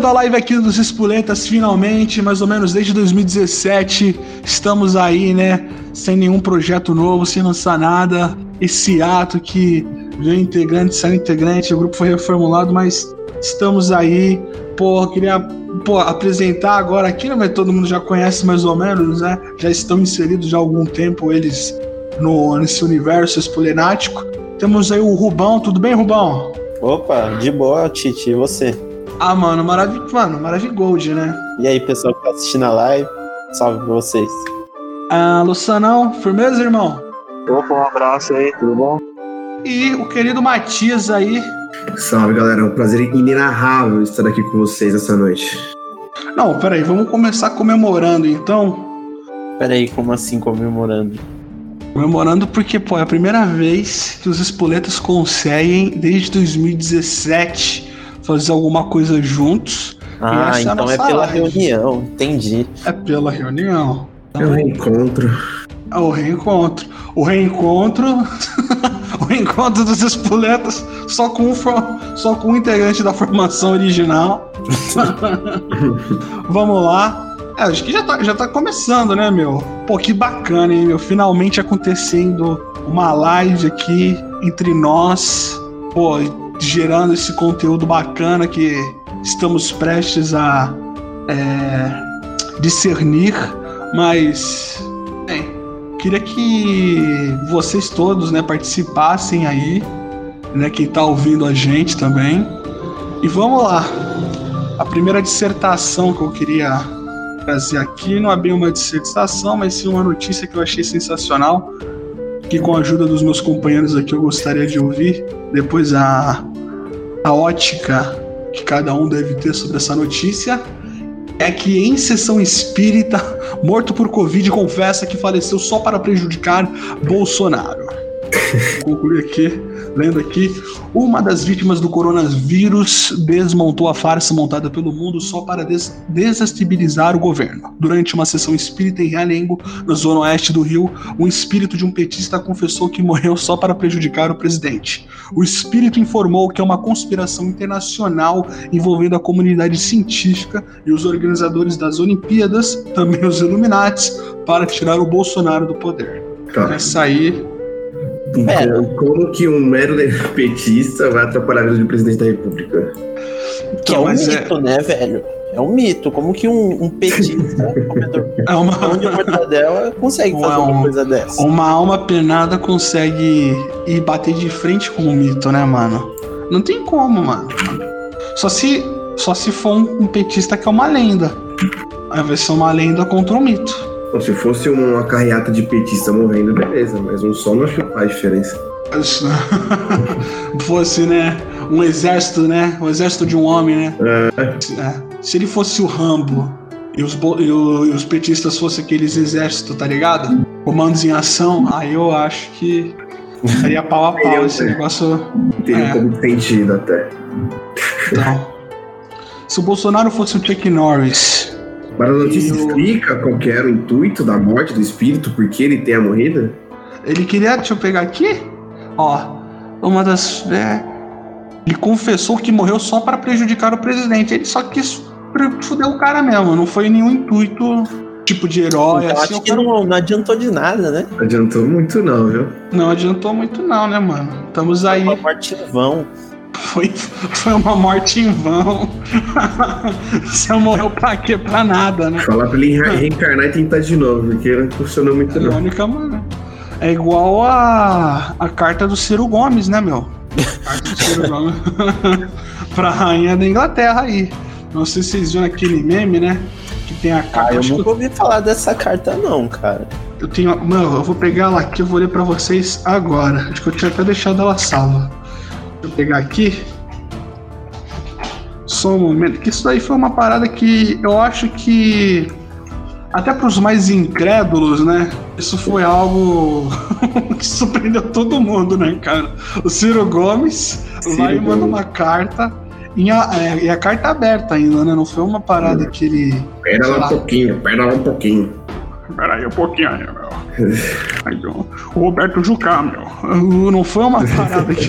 Começando a live aqui dos Espuletas, finalmente, mais ou menos desde 2017, estamos aí, né? Sem nenhum projeto novo, sem lançar nada. Esse ato que veio integrante, saiu integrante, o grupo foi reformulado, mas estamos aí. Pô, queria pô, apresentar agora aqui, né? Mas todo mundo já conhece mais ou menos, né? Já estão inseridos já há algum tempo eles no, nesse universo espulenático. Temos aí o Rubão, tudo bem, Rubão? Opa, de boa, Titi, e você? Ah, mano, maravilhoso, mano, maravilhoso, né? E aí, pessoal que tá assistindo a live, salve pra vocês. Ah, Lucianão, firmeza, irmão? Opa, um abraço aí, tudo bom? E o querido Matias aí. Salve, galera. É um prazer inenarrável estar aqui com vocês essa noite. Não, peraí, vamos começar comemorando então. Peraí, como assim comemorando? Comemorando porque, pô, é a primeira vez que os espoletas conseguem, desde 2017, fazer alguma coisa juntos. Ah, é então é, pela live. reunião, entendi. É pela reunião. É um reencontro. É o reencontro. O reencontro. o reencontro dos espoletas só com, um, só com um integrante da formação original. Vamos lá. É, acho que já tá, já tá começando, né, meu? Pô, que bacana, hein, meu? Finalmente acontecendo uma live aqui entre nós. Pô, gerando esse conteúdo bacana que estamos prestes a é, discernir. Mas, bem, queria que vocês todos, né, participassem aí, né, quem tá ouvindo a gente também. E vamos lá. A primeira dissertação que eu queria trazer aqui não é bem uma dissertação, mas sim uma notícia que eu achei sensacional, que com a ajuda dos meus companheiros aqui eu gostaria de ouvir. Depois a, a ótica que cada um deve ter sobre essa notícia é que em sessão espírita, morto por Covid, confessa que faleceu só para prejudicar Bolsonaro. Vou concluir aqui, lendo aqui. Uma das vítimas do coronavírus desmontou a farsa montada pelo mundo só para des desestabilizar o governo. Durante uma sessão espírita em Realengo, na zona oeste do Rio, um espírito de um petista confessou que morreu só para prejudicar o presidente. O espírito informou que é uma conspiração internacional envolvendo a comunidade científica e os organizadores das Olimpíadas, também os Illuminates, para tirar o Bolsonaro do poder. Tá. Essa aí. Então, como que um mero petista vai atrapalhar a vida do presidente da república? Que é Então, um mas é- mito, né, velho? É um mito. Como que um, um petista, comedor é uma, de mortadela, consegue fazer Não. uma coisa dessa? uma alma penada consegue ir bater de frente com o mito, né, mano? Não tem como, mano. Só se, só se for um, um petista que é uma lenda. Aí vai ser uma lenda contra um mito. Se fosse uma carreata de petista morrendo, beleza, mas um só não acho que faz diferença. Se fosse, né, um exército, né? Um exército de um homem, né? É. Se ele fosse o Rambo e os, e o- e os petistas fossem aqueles exércitos, tá ligado? Comandos em ação, aí eu acho que seria pau a pau esse negócio. Teria É. um pouco de sentido até. Então. Se o Bolsonaro fosse o Chuck Norris, Mas a notícia E o- explica qual que era o intuito da morte do espírito, por que ele tenha morrido? ele queria. Deixa eu pegar aqui. Ó, uma das. é, ele confessou que morreu só para prejudicar o presidente. Ele só quis fuder o cara mesmo. Não foi nenhum intuito tipo de herói. Então, assim, acho o que não, não adiantou de nada, né? Não adiantou muito não, viu? Não adiantou muito, não, né, mano? Estamos aí. Uma morte em vão. Foi, foi uma morte em vão. Você morreu pra quê? Pra nada, né? Falar pra ele re- reencarnar e tentar de novo, porque não funcionou muito É a não. única maneira. É igual a, a carta do Ciro Gomes, né, meu? Carta do Ciro Gomes pra rainha da Inglaterra aí. Não sei se vocês viram aquele meme, né? Que tem a Ah, carta. eu acho que nunca ouvi falar dessa carta, não, cara. eu tenho. Mano, eu vou pegar ela aqui, eu vou ler pra vocês agora. Acho que eu tinha até deixado ela salva. Deixa eu pegar aqui. Só um momento. Que isso daí foi uma parada que eu acho que. Até pros mais incrédulos, né? Isso foi algo que surpreendeu todo mundo, né, cara? O Ciro Gomes Ciro vai e manda uma carta. E a, é, e a carta aberta ainda, né? Não foi uma parada que ele. Pera lá. um pouquinho, pera lá um pouquinho. Pera aí um pouquinho aí, meu. Aí, o Roberto Jucá, meu. Não foi uma parada que,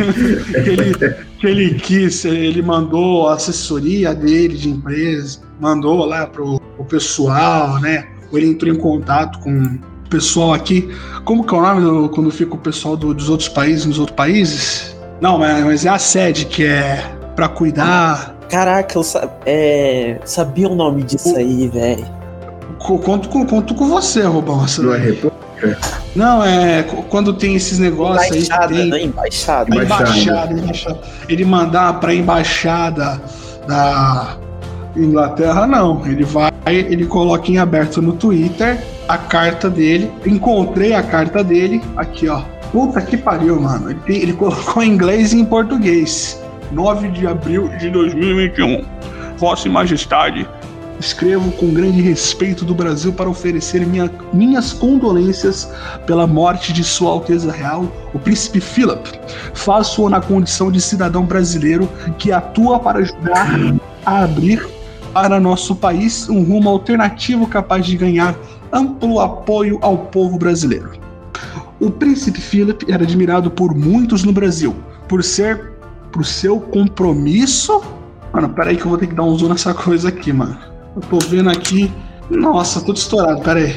que ele, que ele quis, ele mandou a assessoria dele de empresa, mandou lá pro, pro pessoal, né? Ou ele entrou em contato com o pessoal aqui. Como que é o nome do, quando fica o pessoal do- dos outros países nos outros países? Não, mas, mas é a sede que é pra cuidar. Caraca, eu sa- é, sabia o nome disso aí, velho. Co- Conto com, conto com você, Rubão. essa Não é república? Não, é quando tem esses negócios aí. Embaixada, tem, né? Embaixada. Embaixada. embaixada, embaixada. Ele mandar para a embaixada da Inglaterra, não. Ele vai, ele coloca em aberto no Twitter a carta dele. Encontrei a carta dele aqui, ó. Puta que pariu, mano. Ele, tem- ele colocou em inglês e em português. 9 de abril de 2021. Vossa Majestade, escrevo com grande respeito do Brasil para oferecer minha- minhas condolências pela morte de Sua Alteza Real, o Príncipe Philip. Faço-o na condição de cidadão brasileiro que atua para ajudar a abrir para nosso país um rumo alternativo capaz de ganhar amplo apoio ao povo brasileiro. O príncipe Philip era admirado por muitos no Brasil, por ser por seu compromisso. Mano, peraí que eu vou ter que dar um zoom nessa coisa aqui, mano. Eu tô vendo aqui. Nossa, tudo estourado, peraí.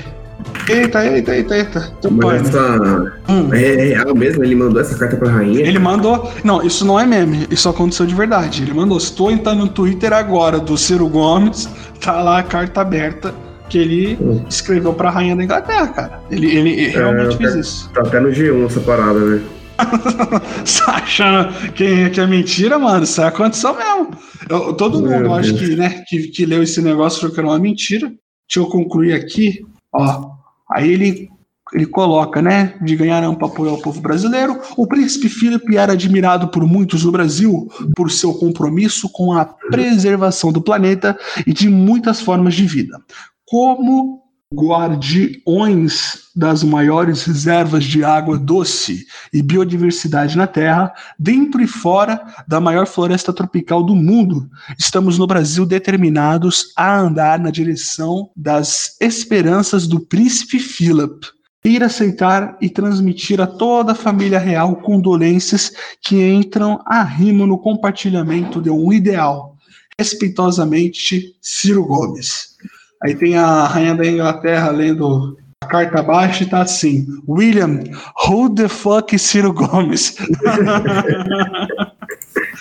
Eita, eita, eita, eita. Tô Mas pai, né? essa. Hum. É real mesmo? Ele mandou essa carta pra rainha? Ele mandou. Não, isso não é meme, isso aconteceu de verdade. Ele mandou. Estou entrando no Twitter agora do Ciro Gomes, tá lá a carta aberta que ele Hum. escreveu pra rainha da Inglaterra, cara. Ele, ele realmente eu fez quero- isso. Tá até no G1 essa parada, né? Você tá achando que, que é mentira, mano? Isso aconteceu mesmo. Eu- todo Meu mundo, eu acho Deus. que, né, que, que leu esse negócio achou que era uma mentira. Deixa eu concluir aqui. Ó, aí ele, ele coloca, né, de ganhar amplo apoio ao povo brasileiro. O príncipe Philip era admirado por muitos no Brasil por seu compromisso com a preservação do planeta e de muitas formas de vida. Como guardiões das maiores reservas de água doce e biodiversidade na Terra, dentro e fora da maior floresta tropical do mundo, estamos no Brasil determinados a andar na direção das esperanças do príncipe Philip. Ir aceitar e transmitir a toda a família real condolências que entram a rimo no compartilhamento de um ideal. Respeitosamente, Ciro Gomes. Aí tem a rainha da Inglaterra lendo a carta abaixo e tá assim: William, who the fuck Ciro Gomes?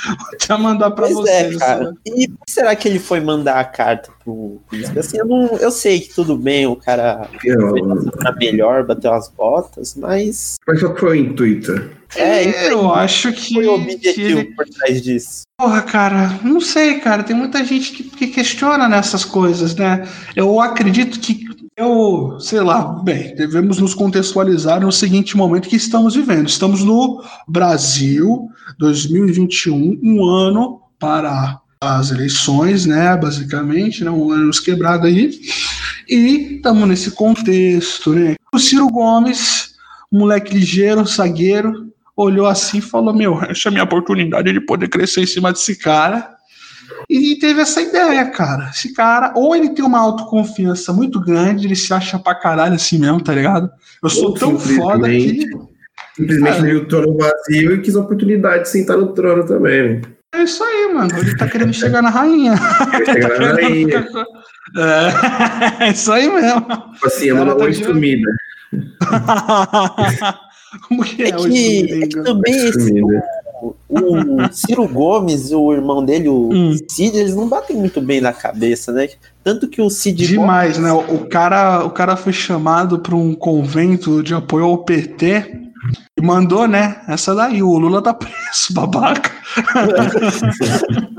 Vou até mandar pra Pois vocês. é, cara. E por que será que ele foi mandar a carta pro príncipe? Assim, eu, não, eu sei que tudo bem, o cara Eu- tá melhor, bateu as botas, mas Mas qual que foi o intuito? é, aí eu acho que, foi o objetivo ele- por trás disso. Porra, cara, não sei, cara. Tem muita gente que, que questiona nessas coisas, né? Eu acredito que eu, sei lá, bem, devemos nos contextualizar no seguinte momento que estamos vivendo. Estamos no Brasil 2021, um ano para as eleições, né? Basicamente, né? Um ano nos quebrado aí. E estamos nesse contexto, né? O Ciro Gomes, moleque ligeiro, zagueiro, olhou assim e falou: Meu, essa é a minha oportunidade de poder crescer em cima desse cara. E teve essa ideia, cara. Esse cara, ou ele tem uma autoconfiança muito grande, ele se acha pra caralho assim mesmo, tá ligado? Eu sou Ou tão foda que. simplesmente- É. viu o trono vazio e quis a oportunidade de sentar no trono também. né? É isso aí, mano. Ele tá querendo chegar na rainha. Chegar na rainha. É, é isso aí mesmo. Tipo assim, é uma tá oi de- sumida. Como que é, É que, é que também esse, o, o Ciro Gomes e o irmão dele, o Hum. Cid, eles não batem muito bem na cabeça, né? Tanto que o Cid Demais, né? O cara, o cara foi chamado para um convento de apoio ao PT e mandou, né? Essa daí, o Lula tá preso, babaca.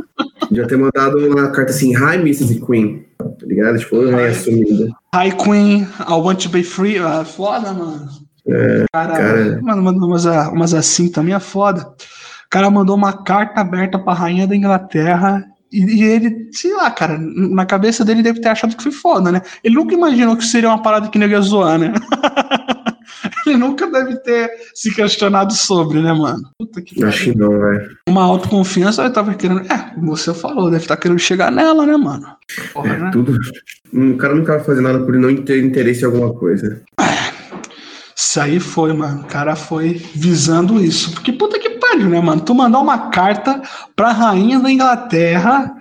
Já ter mandado uma carta assim, Hi, Mrs. Queen. Tá ligado? Tipo, Hi. rainha sumida. Hi Queen, I want to be free. Ah, foda, mano. Cara, cara. Mano, mandou umas, umas assim também é foda. O cara mandou uma carta aberta pra rainha da Inglaterra. E, ele, sei lá, cara, na cabeça dele deve ter achado que foi foda, né? Ele nunca imaginou que seria uma parada que nego ia zoar, né? ele nunca deve ter se questionado sobre, né, mano? Puta que Acho que não, velho. Uma autoconfiança, ele tava querendo. É, como você falou, deve estar querendo chegar nela, né, mano? Porra, né? Tudo. O cara nunca vai fazer nada por não ter interesse em alguma coisa. Isso aí foi, mano. O cara foi visando isso. Porque puta que pariu, né, mano? Tu mandar uma carta pra rainha da Inglaterra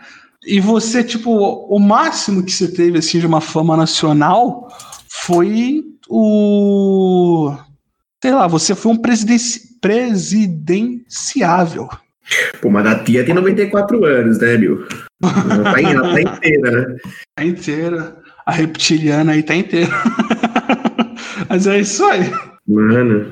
e você, tipo, o máximo que você teve, assim, de uma fama nacional foi o. Sei lá, você foi um presidenci... presidenciável. Pô, mas a tia tem 94 anos, né, meu? Ela tá, ela tá inteira, né? Tá inteira. A reptiliana aí tá inteira. mas é isso aí. Mano,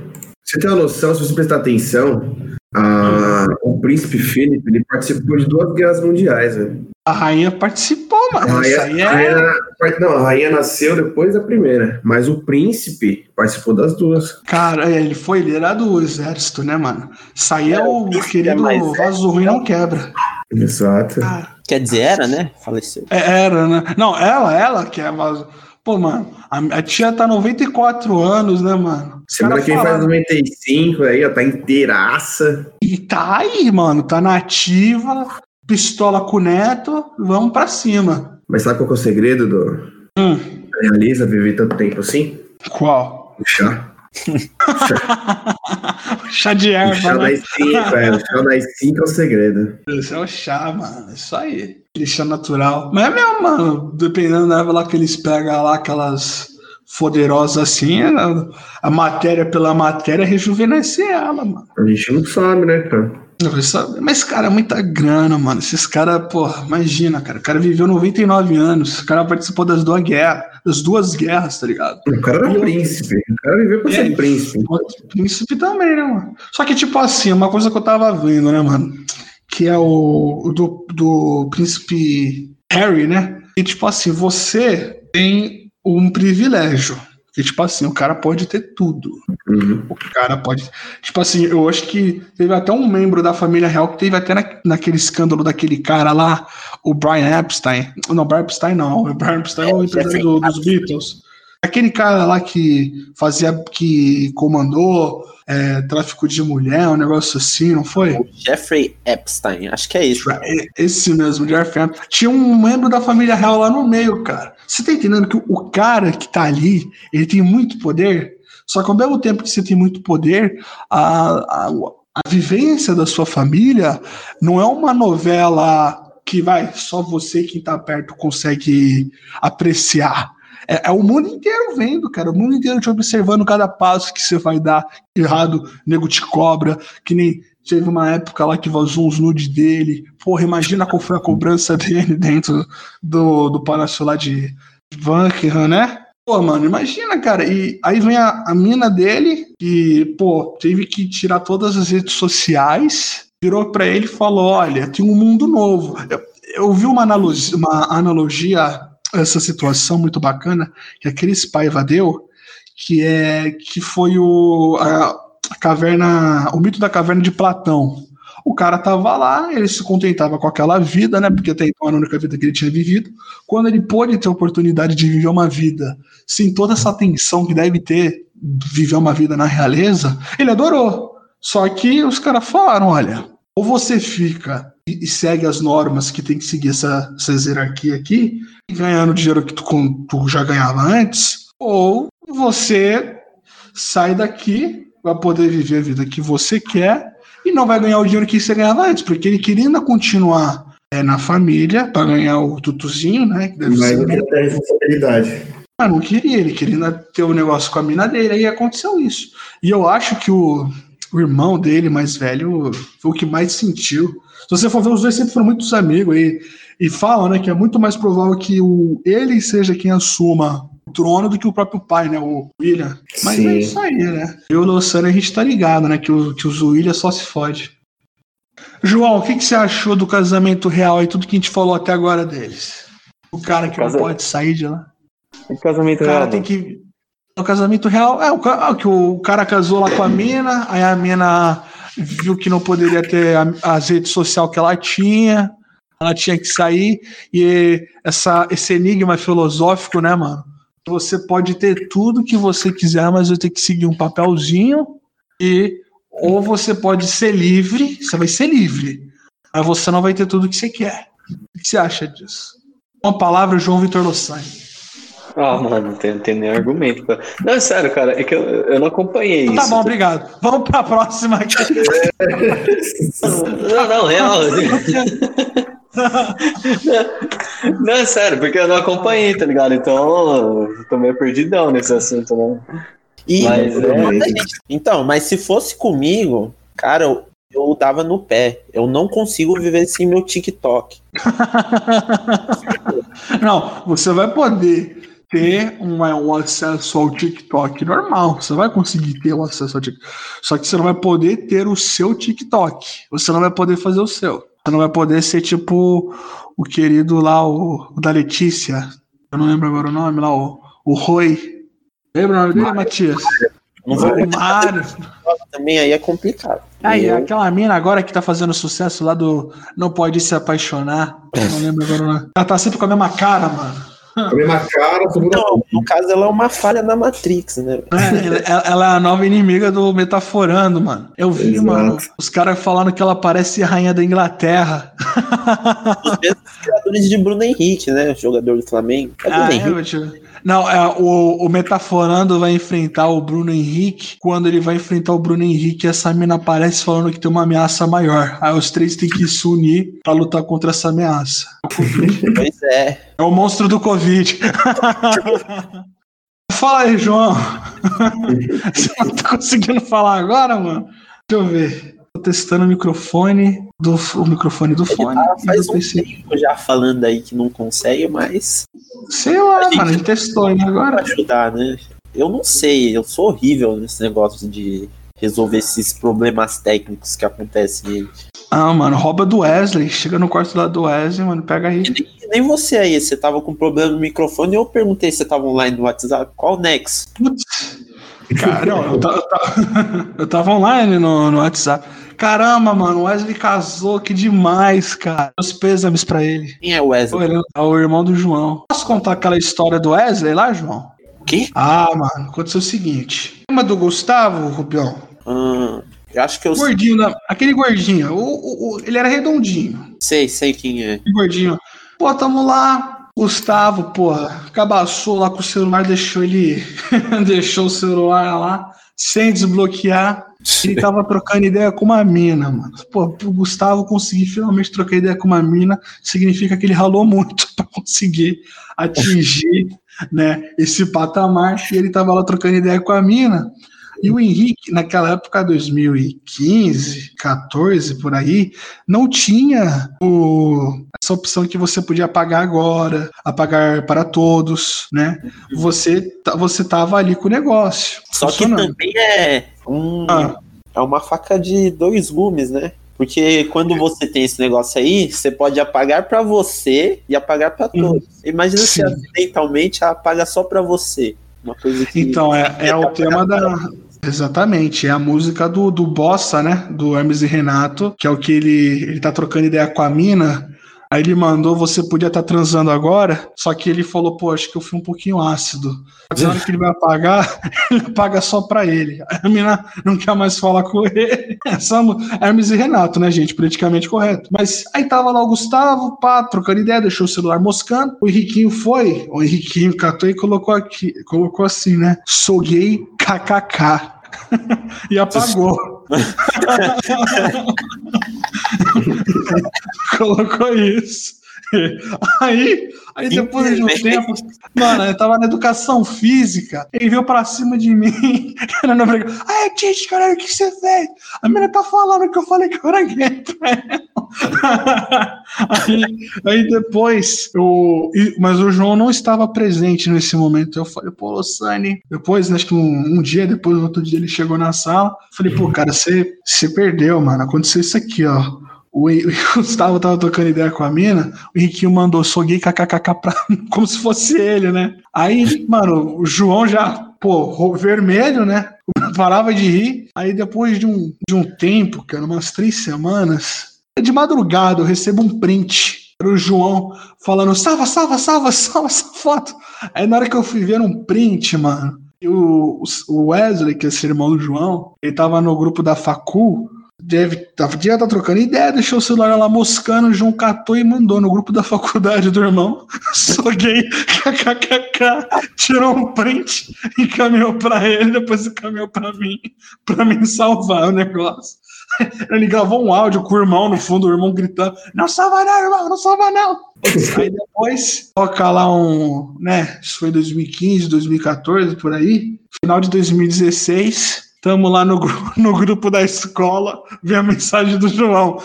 você tem uma noção, se você prestar atenção, a, o príncipe Felipe ele participou de duas guerras mundiais, velho. A rainha participou, A mano. Isso rainha, a é. rainha- não, a rainha nasceu depois da primeira, mas o príncipe participou das duas. Cara, é, ele foi, ele era do exército, né, mano? Isso aí é, É, o querido é vaso ruim não quebra. Exato. Cara, Quer dizer, era, né? Faleceu. é- era, né? Não, ela, ela que é vaso. Pô, mano, a, a tia tá 94 anos, né, mano? Semana que vem faz falaram- 95, aí, ó, tá inteiraça. E tá aí, mano, tá nativa, pistola com o neto, vamos pra cima. Mas sabe qual que é o segredo do Hum, Realiza viver tanto tempo assim? qual? O chá. Chá de O erva, chá né? das 5, é. O chá das 5 é o segredo. Esse é o chá, mano. Isso aí. Chá natural. Mas é mesmo, mano. Dependendo da erva lá que eles pegam lá, aquelas poderosas assim, a, a matéria pela matéria rejuvenesce ela, mano. A gente não sabe, né, cara? Não, sabe? Mas, cara, é muita grana, mano. Esses caras, porra, imagina, cara. O cara viveu 99 anos. O cara participou das duas guerras. Das duas guerras, tá ligado? O cara era príncipe. O cara viveu pra É. ser príncipe. Príncipe também, né, mano? Só que, tipo assim, uma coisa que eu tava vendo, né, mano? Que é o, do, do príncipe Harry, né? E, tipo assim, você tem um privilégio. Que, tipo assim, o cara pode ter tudo. Uhum. O cara pode. Tipo assim, eu acho que teve até um membro da família real que teve até na, naquele escândalo daquele cara lá, o Brian Epstein. Não, Brian Epstein não. O Brian Epstein é o É, empresário do- dos Beatles. Aquele cara lá que fazia, que comandou é, tráfico de mulher, um negócio assim, não foi? O Jeffrey Epstein, acho que é isso. Esse mesmo, Jeff Epstein. Tinha um membro da família real lá no meio, cara. Você tá entendendo que o cara que tá ali, ele tem muito poder, só que ao mesmo tempo que você tem muito poder, a, a, a vivência da sua família não é uma novela que vai, só você que tá perto consegue apreciar. É, é o mundo inteiro vendo, cara. O mundo inteiro te observando cada passo que você vai dar errado, nego te cobra, que nem teve uma época lá que vazou uns nudes dele. Porra, imagina qual foi a cobrança dele dentro do, do palácio lá de Buckingham, né? Pô, mano, imagina, cara. E aí vem a, a mina dele, que, pô, teve que tirar todas as redes sociais, virou pra ele e falou: Olha, tem um mundo novo. Eu, eu vi uma analogia, uma analogia essa situação muito bacana que aquele Paiva deu, que é que foi o a, a caverna, o mito da caverna de Platão. O cara tava lá, ele se contentava com aquela vida, né? Porque até então era a única vida que ele tinha vivido. Quando ele pôde ter a oportunidade de viver uma vida sem toda essa tensão que deve ter viver uma vida na realeza, ele adorou. Só que os caras falaram: olha, ou você fica e segue as normas que tem que seguir essa, essa hierarquia aqui, ganhando dinheiro que tu, tu já ganhava antes, ou você sai daqui, vai poder viver a vida que você quer e não vai ganhar o dinheiro que você ganhava antes, porque ele queria ainda continuar é, na família para ganhar o tutuzinho, né? Que deve Mas ser ter responsabilidade. ah, não queria, ele queria ainda ter um negócio com a mina dele, aí aconteceu isso. E eu acho que o, o irmão dele, mais velho, foi o que mais sentiu. Se você for ver, os dois sempre foram muitos amigos e, e falam, né, que é muito mais provável que o, ele seja quem assuma o trono do que o próprio pai, né, o William. Mas Sim. é isso aí, né? Eu e o Luciano, a gente tá ligado, né, que, o, que os William só se fode. João, o que, que você achou do casamento real e tudo que a gente falou até agora deles? O cara que Casa- não pode sair de lá. O casamento O cara real. tem que. O casamento real. É, o, ca- ah, que o cara casou lá com a mina, aí a mina viu que não poderia ter a- as redes sociais que ela tinha, ela tinha que sair, e essa, esse enigma filosófico, né, mano? Você pode ter tudo que você quiser, mas vai ter que seguir um papelzinho, e ou você pode ser livre, você vai ser livre, mas você não vai ter tudo que você quer. O que você acha disso? Uma palavra, João Vitor Losani. Ah, mano, não tem, tem nem argumento. Cara. Não, é sério, cara, é que eu, eu não acompanhei Tá isso. bom, obrigado. Vamos pra próxima. Não, não, real. Não, é sério, porque eu não acompanhei, tá ligado? Então, eu tô meio perdidão nesse assunto, né? E Mas é- gente- Então, mas se fosse comigo, cara, eu, eu dava no pé. Eu não consigo viver sem meu TikTok. Não, você vai poder ter um, um acesso ao TikTok normal. Você vai conseguir ter o acesso ao TikTok. Só que você não vai poder ter o seu TikTok. Você não vai poder fazer o seu. Você não vai poder ser tipo o querido lá, o, o da Letícia. Eu não lembro agora o nome lá, o, o Roi. Lembra o nome dele, Matias? Não vou O Mário. também, aí é complicado. Aí, Eu- aquela mina agora que tá fazendo sucesso lá do Não Pode Se Apaixonar. Não lembro agora o nome. Ela tá sempre com a mesma cara, mano. A mesma cara, todo mundo. Não, no caso, ela é uma falha na Matrix, né? É, ela, é a nova inimiga do Metaforando, mano. Eu vi, Exato. mano, os caras falando que ela parece rainha da Inglaterra. Os mesmos criadores de Bruno Henrique, né? Jogador do Flamengo. É Bruno Ah, é, Henrique. tio. Não, é, o, o Metaforando vai enfrentar o Bruno Henrique. Quando ele vai enfrentar o Bruno Henrique, essa mina aparece falando que tem uma ameaça maior. Aí os três têm que se unir pra lutar contra essa ameaça. Pois é. É o monstro do Covid. Fala aí, João. Você não tá conseguindo falar agora, mano? Deixa eu ver. Tô testando o microfone do o microfone do fone. Ah, e faz um PC. tempo já falando aí que não consegue, mas Sei lá, gente- mano. A gente testou, pra Agora. ajudar, né? Eu não sei, eu sou horrível nesse negócio de resolver esses problemas técnicos que acontecem aí. Ah, mano, rouba do Wesley. Chega no quarto lá do Wesley, mano. Pega aí. E nem você aí, você tava com problema no microfone e eu perguntei se você tava online no WhatsApp. Qual Nex? Putz. Cara, eu, ta- eu ta- eu tava online no, no WhatsApp. Caramba, mano, o Wesley casou, que demais, cara. Os pêsames pra ele. Quem é o Wesley? Ele É o irmão do João. Posso contar aquela história do Wesley lá, João? O quê? Ah, mano, aconteceu o seguinte. Lembra do Gustavo, Rubião? Ah, eu acho que eu O gordinho, da- aquele gordinho. O, o- o- ele era redondinho. sei, sei quem é. Gordinho. Pô, tamo lá. Gustavo, porra, cabaçou lá com o celular, deixou ele. deixou o celular lá, sem desbloquear. Ele tava trocando ideia com uma mina, mano. Pô, pro Gustavo conseguir finalmente trocar ideia com uma mina, significa que ele ralou muito pra conseguir atingir, né, esse patamar. E ele tava lá trocando ideia com a mina. E o Henrique, naquela época, 2015, 14, por aí, não tinha o- essa opção que você podia apagar agora, apagar para todos, né? Você, ta- você tava ali com o negócio. Só que também é um, Ah. é uma faca de dois gumes, né? Porque quando você tem esse negócio aí, você pode apagar pra você e apagar pra todos. Imagina se Sim. acidentalmente apaga só pra você. Uma coisa que Então, é, é o tema da. Exatamente, é a música do, do Bossa, né? Do Hermes e Renato, que é o que ele, ele tá trocando ideia com a mina. Aí ele mandou, você podia estar transando agora, só que ele falou, pô, acho que eu fui um pouquinho ácido. Na hora que ele vai apagar, ele apaga só pra ele. A mina não quer mais falar com ele. Essa mu- Hermes e Renato, né, gente? Politicamente correto. Mas aí tava lá o Gustavo, pá, trocando ideia, deixou o celular moscando. O Henriquinho foi, o Henriquinho catou e colocou aqui, colocou assim, né? Sou gay, kkk. e apagou. colocou isso. Aí, aí depois de um tempo, mano, eu tava na educação física, ele veio pra cima de mim, querendo brigar. Ai, Tite, caralho, o que você fez? A menina tá falando que eu falei que eu era gay aí, aí depois, e- mas o João não estava presente nesse momento. Eu falei, pô, Losane. Depois, acho que um, um dia depois, outro dia ele chegou na sala. Falei, pô, cara, você, você perdeu, mano. Aconteceu isso aqui, ó. O, Gustavo tava trocando ideia com a mina, o Henriquinho mandou sou gay kkkk pra, como se fosse ele, né? Aí, mano, o João já, pô, vermelho, né? Parava de rir. Aí depois de um, de um tempo, cara, umas três semanas, de madrugada eu recebo um print. Era o João falando, salva, salva, salva, salva essa foto. Aí na hora que eu fui ver um print, mano, o, o Wesley, que é esse irmão do João, ele tava no grupo da Facul, Deve, tava, devia estar trocando ideia, deixou o celular lá moscando, o João catou e mandou no grupo da faculdade do irmão. Sou gay, kkkk, tirou um print, encaminhou pra ele, depois encaminhou pra mim, pra mim salvar o negócio. Ele gravou um áudio com o irmão no fundo, o irmão gritando: Não salva não, irmão, não salva não. Aí depois toca lá um, né? Isso foi 2015, 2014, por aí. Final de 2016. Tamo lá no, no grupo da escola, vem a mensagem do João,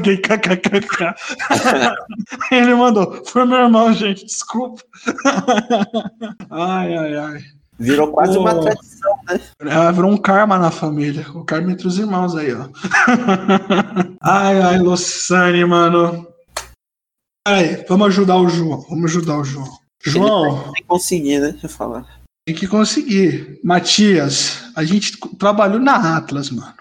gay, kkkk. Ele mandou, foi meu irmão, gente, desculpa. Ai, ai, ai. Virou quase uma tradição. É, virou um karma na família. O karma entre os irmãos aí, ó. ai, ai, Luciane, mano. Aí, vamos ajudar o João. Vamos ajudar o João. João, Tem que conseguir, né? Deixa eu falar. Tem que conseguir. Matias, a gente trabalhou na Atlas, mano.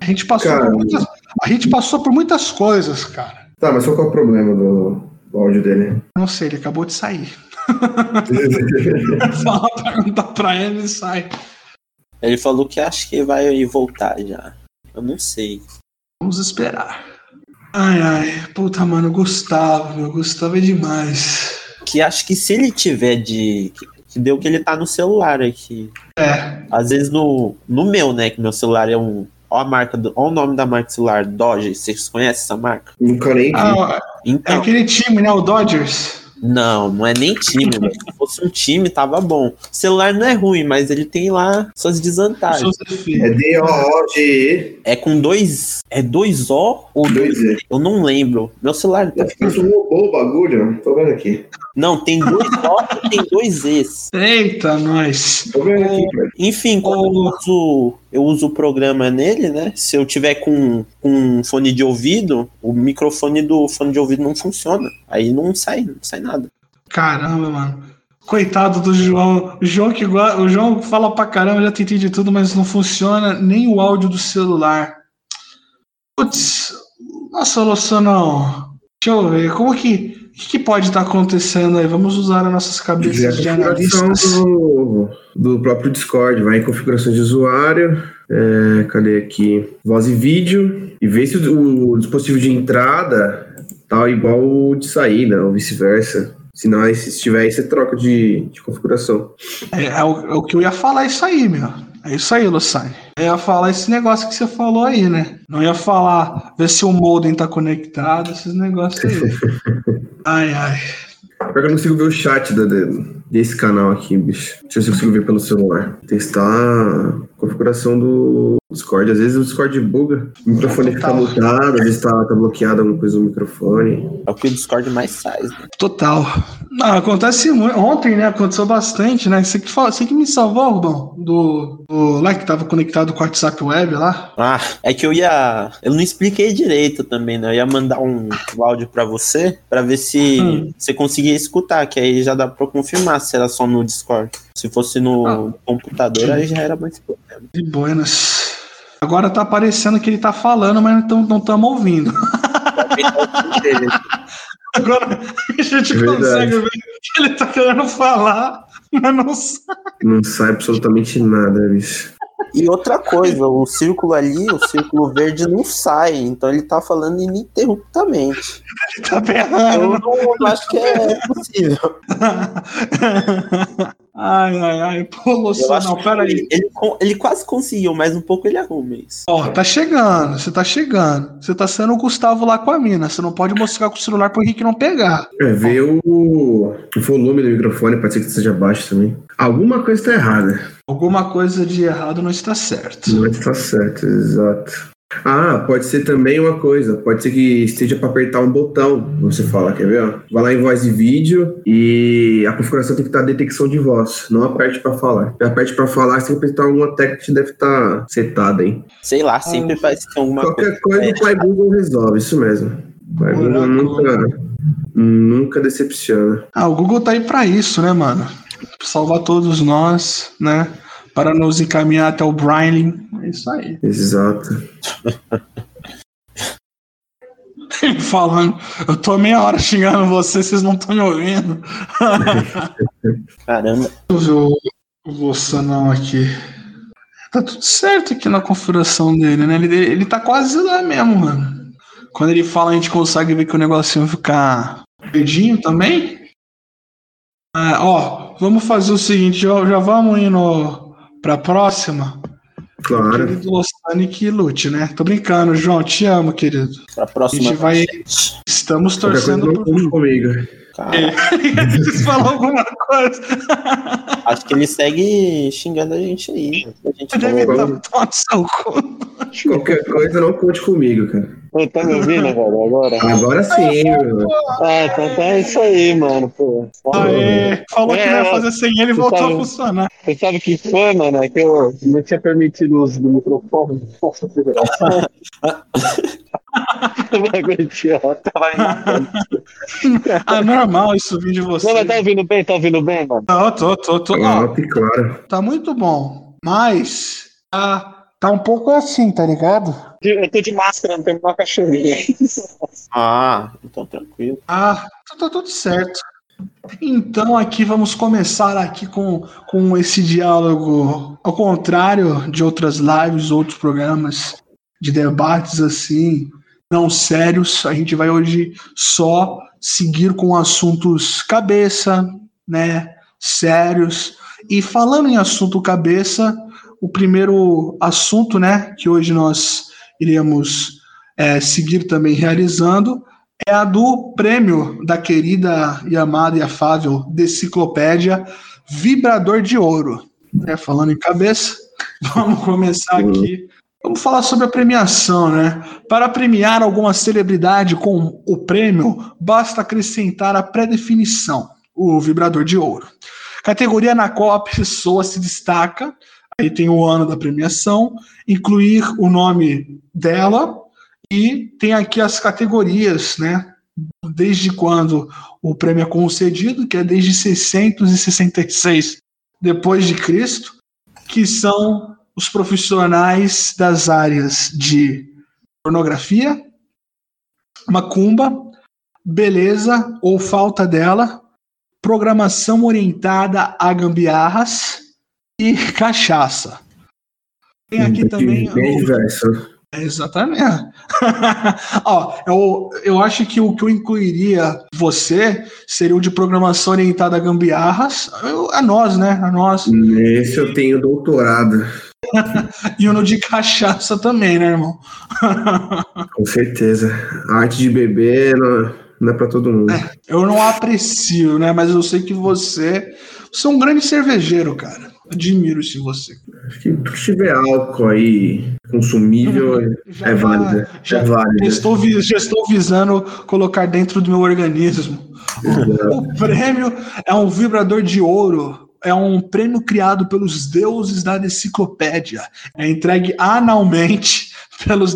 A gente passou, Cara. por muitas, a gente passou por muitas coisas, cara. Tá, mas qual é o problema do, do áudio dele? Não sei, ele acabou de sair. Fala, pergunta pra ele e sai. Ele falou que acho que vai voltar já. Eu não sei. Vamos esperar. Ai, ai, puta, mano, Gustavo, meu, Gustavo é demais. Que acho que se ele tiver de. Que deu que ele tá no celular aqui. É, Às vezes no, no meu, né? Que meu celular é um. Ó a marca do. Ó o nome da marca do celular, Dodge. Vocês conhecem essa marca? Nunca nem vi. ah, é Então. aquele time, né, o Dodgers. Não, não é nem time, velho. Se fosse um time, tava bom. O celular não é ruim, mas ele tem lá suas desvantagens. Seus defeitos. É D-O-O-G-E. É com dois. É dois O ou dois Dois E. Eu não lembro. Meu celular tá. Roubou o bagulho? Tô vendo aqui. Não, tem dois O e tem dois Es. Eita, nós. Enfim, quando eu uso, eu uso o programa nele, né? Se eu tiver com, com um fone de ouvido, o microfone do fone de ouvido não funciona. Aí não sai, não sai nada. Caramba, mano. Coitado do João. O João que o João fala pra caramba, já tentei de tudo, mas não funciona nem o áudio do celular. Putz, solução não. Deixa eu ver, como que. O que, que pode estar acontecendo aí? Vamos usar as nossas cabeças de analistas. do, do próprio Discord. Vai em configurações de usuário. É, cadê aqui? Voz e vídeo. E vê se o, o dispositivo de entrada tá igual o de saída, ou vice-versa. Se não, se tiver aí, você troca de, de configuração. É, é o, é o que eu ia falar isso aí, meu. É isso aí, Luciane. Eu ia falar esse negócio que você falou aí, né? Não ia falar, ver se o modem tá conectado, esses negócios aí. ai, ai. Pior que eu não consigo ver o chat da- desse canal aqui, bicho. Deixa eu ver se eu consigo ver pelo celular. Testar configuração do Discord. Às vezes o Discord buga. O microfone fica Total. mutado, às vezes tá, tá bloqueado alguma coisa no microfone. É o que o Discord mais faz, né? Total. Não, acontece muito. Ontem, né? Aconteceu bastante, né? Você que, fala, você que me salvou, Rubão, do, do lá que tava conectado com o WhatsApp web lá. Ah, é que eu ia. Eu não expliquei direito também, né? Eu ia mandar um, um áudio pra você, pra ver se Hum. você conseguia escutar, que aí já dá pra confirmar se era só no Discord. Se fosse no Ah. computador, aí já era mais problema. De buenas. Agora tá aparecendo que ele tá falando, mas não estamos ouvindo. Agora a gente É consegue ver que ele tá querendo falar, mas não sabe. Não sai absolutamente nada, bicho. E outra coisa, o círculo ali, o círculo verde não sai, então ele tá falando ininterruptamente. Ele tá Eu berrando. não, não acho que é possível. ai, ai, ai. Pô, Eu não, peraí. ele, ele, ele quase conseguiu, mas um pouco ele arruma isso. Ó, tá chegando, você tá chegando. Você tá sendo o Gustavo lá com a mina. Você não pode mostrar com o celular pro Henrique não pegar. É, ver o, o volume do microfone, pode ser que esteja baixo também. Alguma coisa tá errada. Alguma coisa de errado não está certo. Mas tá certo, exato. Ah, pode ser também uma coisa. Pode ser que esteja para apertar um botão. Você fala, quer ver? Vai lá em voz e vídeo e a configuração tem que estar detecção de voz. Não aperte para falar. Aperte para falar, você tem que apertar alguma tecla que deve estar setada, hein? Sei lá, sempre parece que tem alguma Qualquer coisa. coisa o Pai Google resolve, isso mesmo. O Pai Google nunca, nunca decepciona. Ah, o Google tá aí pra isso, né, mano? Salvar todos nós, né? Para nos encaminhar até o Brian. É isso aí. Exato. Ele falando, eu tô meia hora xingando você, vocês não estão me ouvindo. Caramba. Deixa eu ver o, aqui. Tá tudo certo aqui na configuração dele, né? Ele, ele tá quase lá mesmo, mano. Quando ele fala, a gente consegue ver que o negocinho ficar verdinho também. Ah, ó, vamos fazer o seguinte, já, já vamos indo pra próxima. Claro. Querido Losanic Lute, né? Tô brincando, João. Te amo, querido. Pra próxima. A gente vai-. Estamos torcendo por. comigo. Cara, falou alguma coisa? acho que ele segue xingando a gente aí. A gente Deve falou, estar tomando seu cu. Qualquer coisa não conte comigo, cara. Tá me ouvindo, velho, agora? Agora sim, meu. Ah, então tá é isso aí, mano, pô. Aê, falou que não ia É, fazer sem ele e voltou sabe- a funcionar. Você sabe o que foi, mano? É que eu não tinha permitido o uso do microfone. Nossa, Ah, normal isso vir de você. Não, mas tá ouvindo bem? Tá ouvindo bem, mano? Tô, tô, tô, tô. E claro. tá muito bom. Mas tá, tá um pouco assim, tá ligado? Eu tô de máscara, não tem uma cachorrinha. Ah, então tranquilo. Ah, tá, tá tudo certo. Então aqui vamos começar aqui com, com esse diálogo, ao contrário de outras lives, outros programas de debates assim, não sérios. A gente vai hoje só seguir com assuntos cabeça, né, sérios. E falando em assunto cabeça, o primeiro assunto, né, que hoje nós iremos é, seguir também realizando é a do prêmio da querida e amada e afável Deciclopédia Vibrador de Ouro. É, falando em cabeça, vamos começar aqui. Vamos falar sobre a premiação, né? Para premiar alguma celebridade com o prêmio, basta acrescentar a pré-definição, o vibrador de ouro. Categoria na qual a pessoa se destaca, aí tem o ano da premiação, incluir o nome dela, e tem aqui as categorias, né? Desde quando o prêmio é concedido, que é desde 666 depois de Cristo, que são os profissionais das áreas de pornografia, macumba, beleza ou falta dela, programação orientada a gambiarras e cachaça. Tem aqui também Bem o- diverso. é, Exatamente. Ó, eu, eu acho que o que eu incluiria você seria o de programação orientada a gambiarras, eu- a nós, né? A nós. Nesse eu tenho doutorado, E o no de cachaça também, né, irmão? com certeza. A arte de beber não, não é pra todo mundo. Eu não aprecio, né? Mas eu sei que você. Você é um grande cervejeiro, cara. Admiro isso em você. Acho que que tiver álcool aí consumível Já é válido. Já, É válido. já estou, já estou visando colocar dentro do meu organismo. O prêmio é um vibrador de ouro. É um prêmio criado pelos deuses da enciclopédia. É entregue anualmente pelos,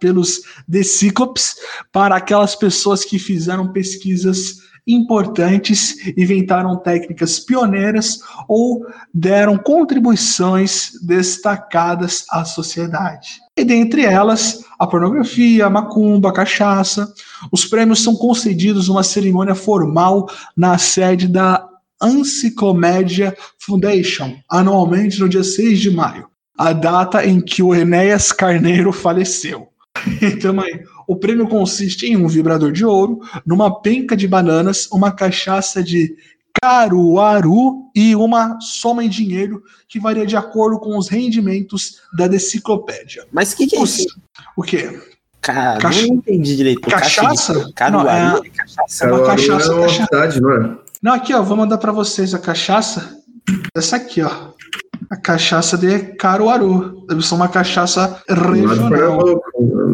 pelos decíclopes para aquelas pessoas que fizeram pesquisas importantes, inventaram técnicas pioneiras ou deram contribuições destacadas à sociedade. E dentre elas, a pornografia, a macumba, a cachaça. Os prêmios são concedidos numa cerimônia formal na sede da Enciclomédia Foundation, anualmente no dia 6 de maio, a data em que o Enéas Carneiro faleceu. Então, aí, o prêmio consiste em um vibrador de ouro, numa penca de bananas, uma cachaça de caruaru e uma soma em dinheiro que varia de acordo com os rendimentos da enciclopédia. Mas o que, que é O, isso? o quê? Cara, Cacha- não entendi direito. Cachaça? Caruaru? Não, é- Cachaça? É uma Caruaru cachaça, é uma cachaça. cidade, não é? Não, aqui, ó, vou mandar pra vocês a cachaça. Essa aqui, ó. A cachaça de Caruaru. Deve ser uma cachaça Lá regional. Pernambuco.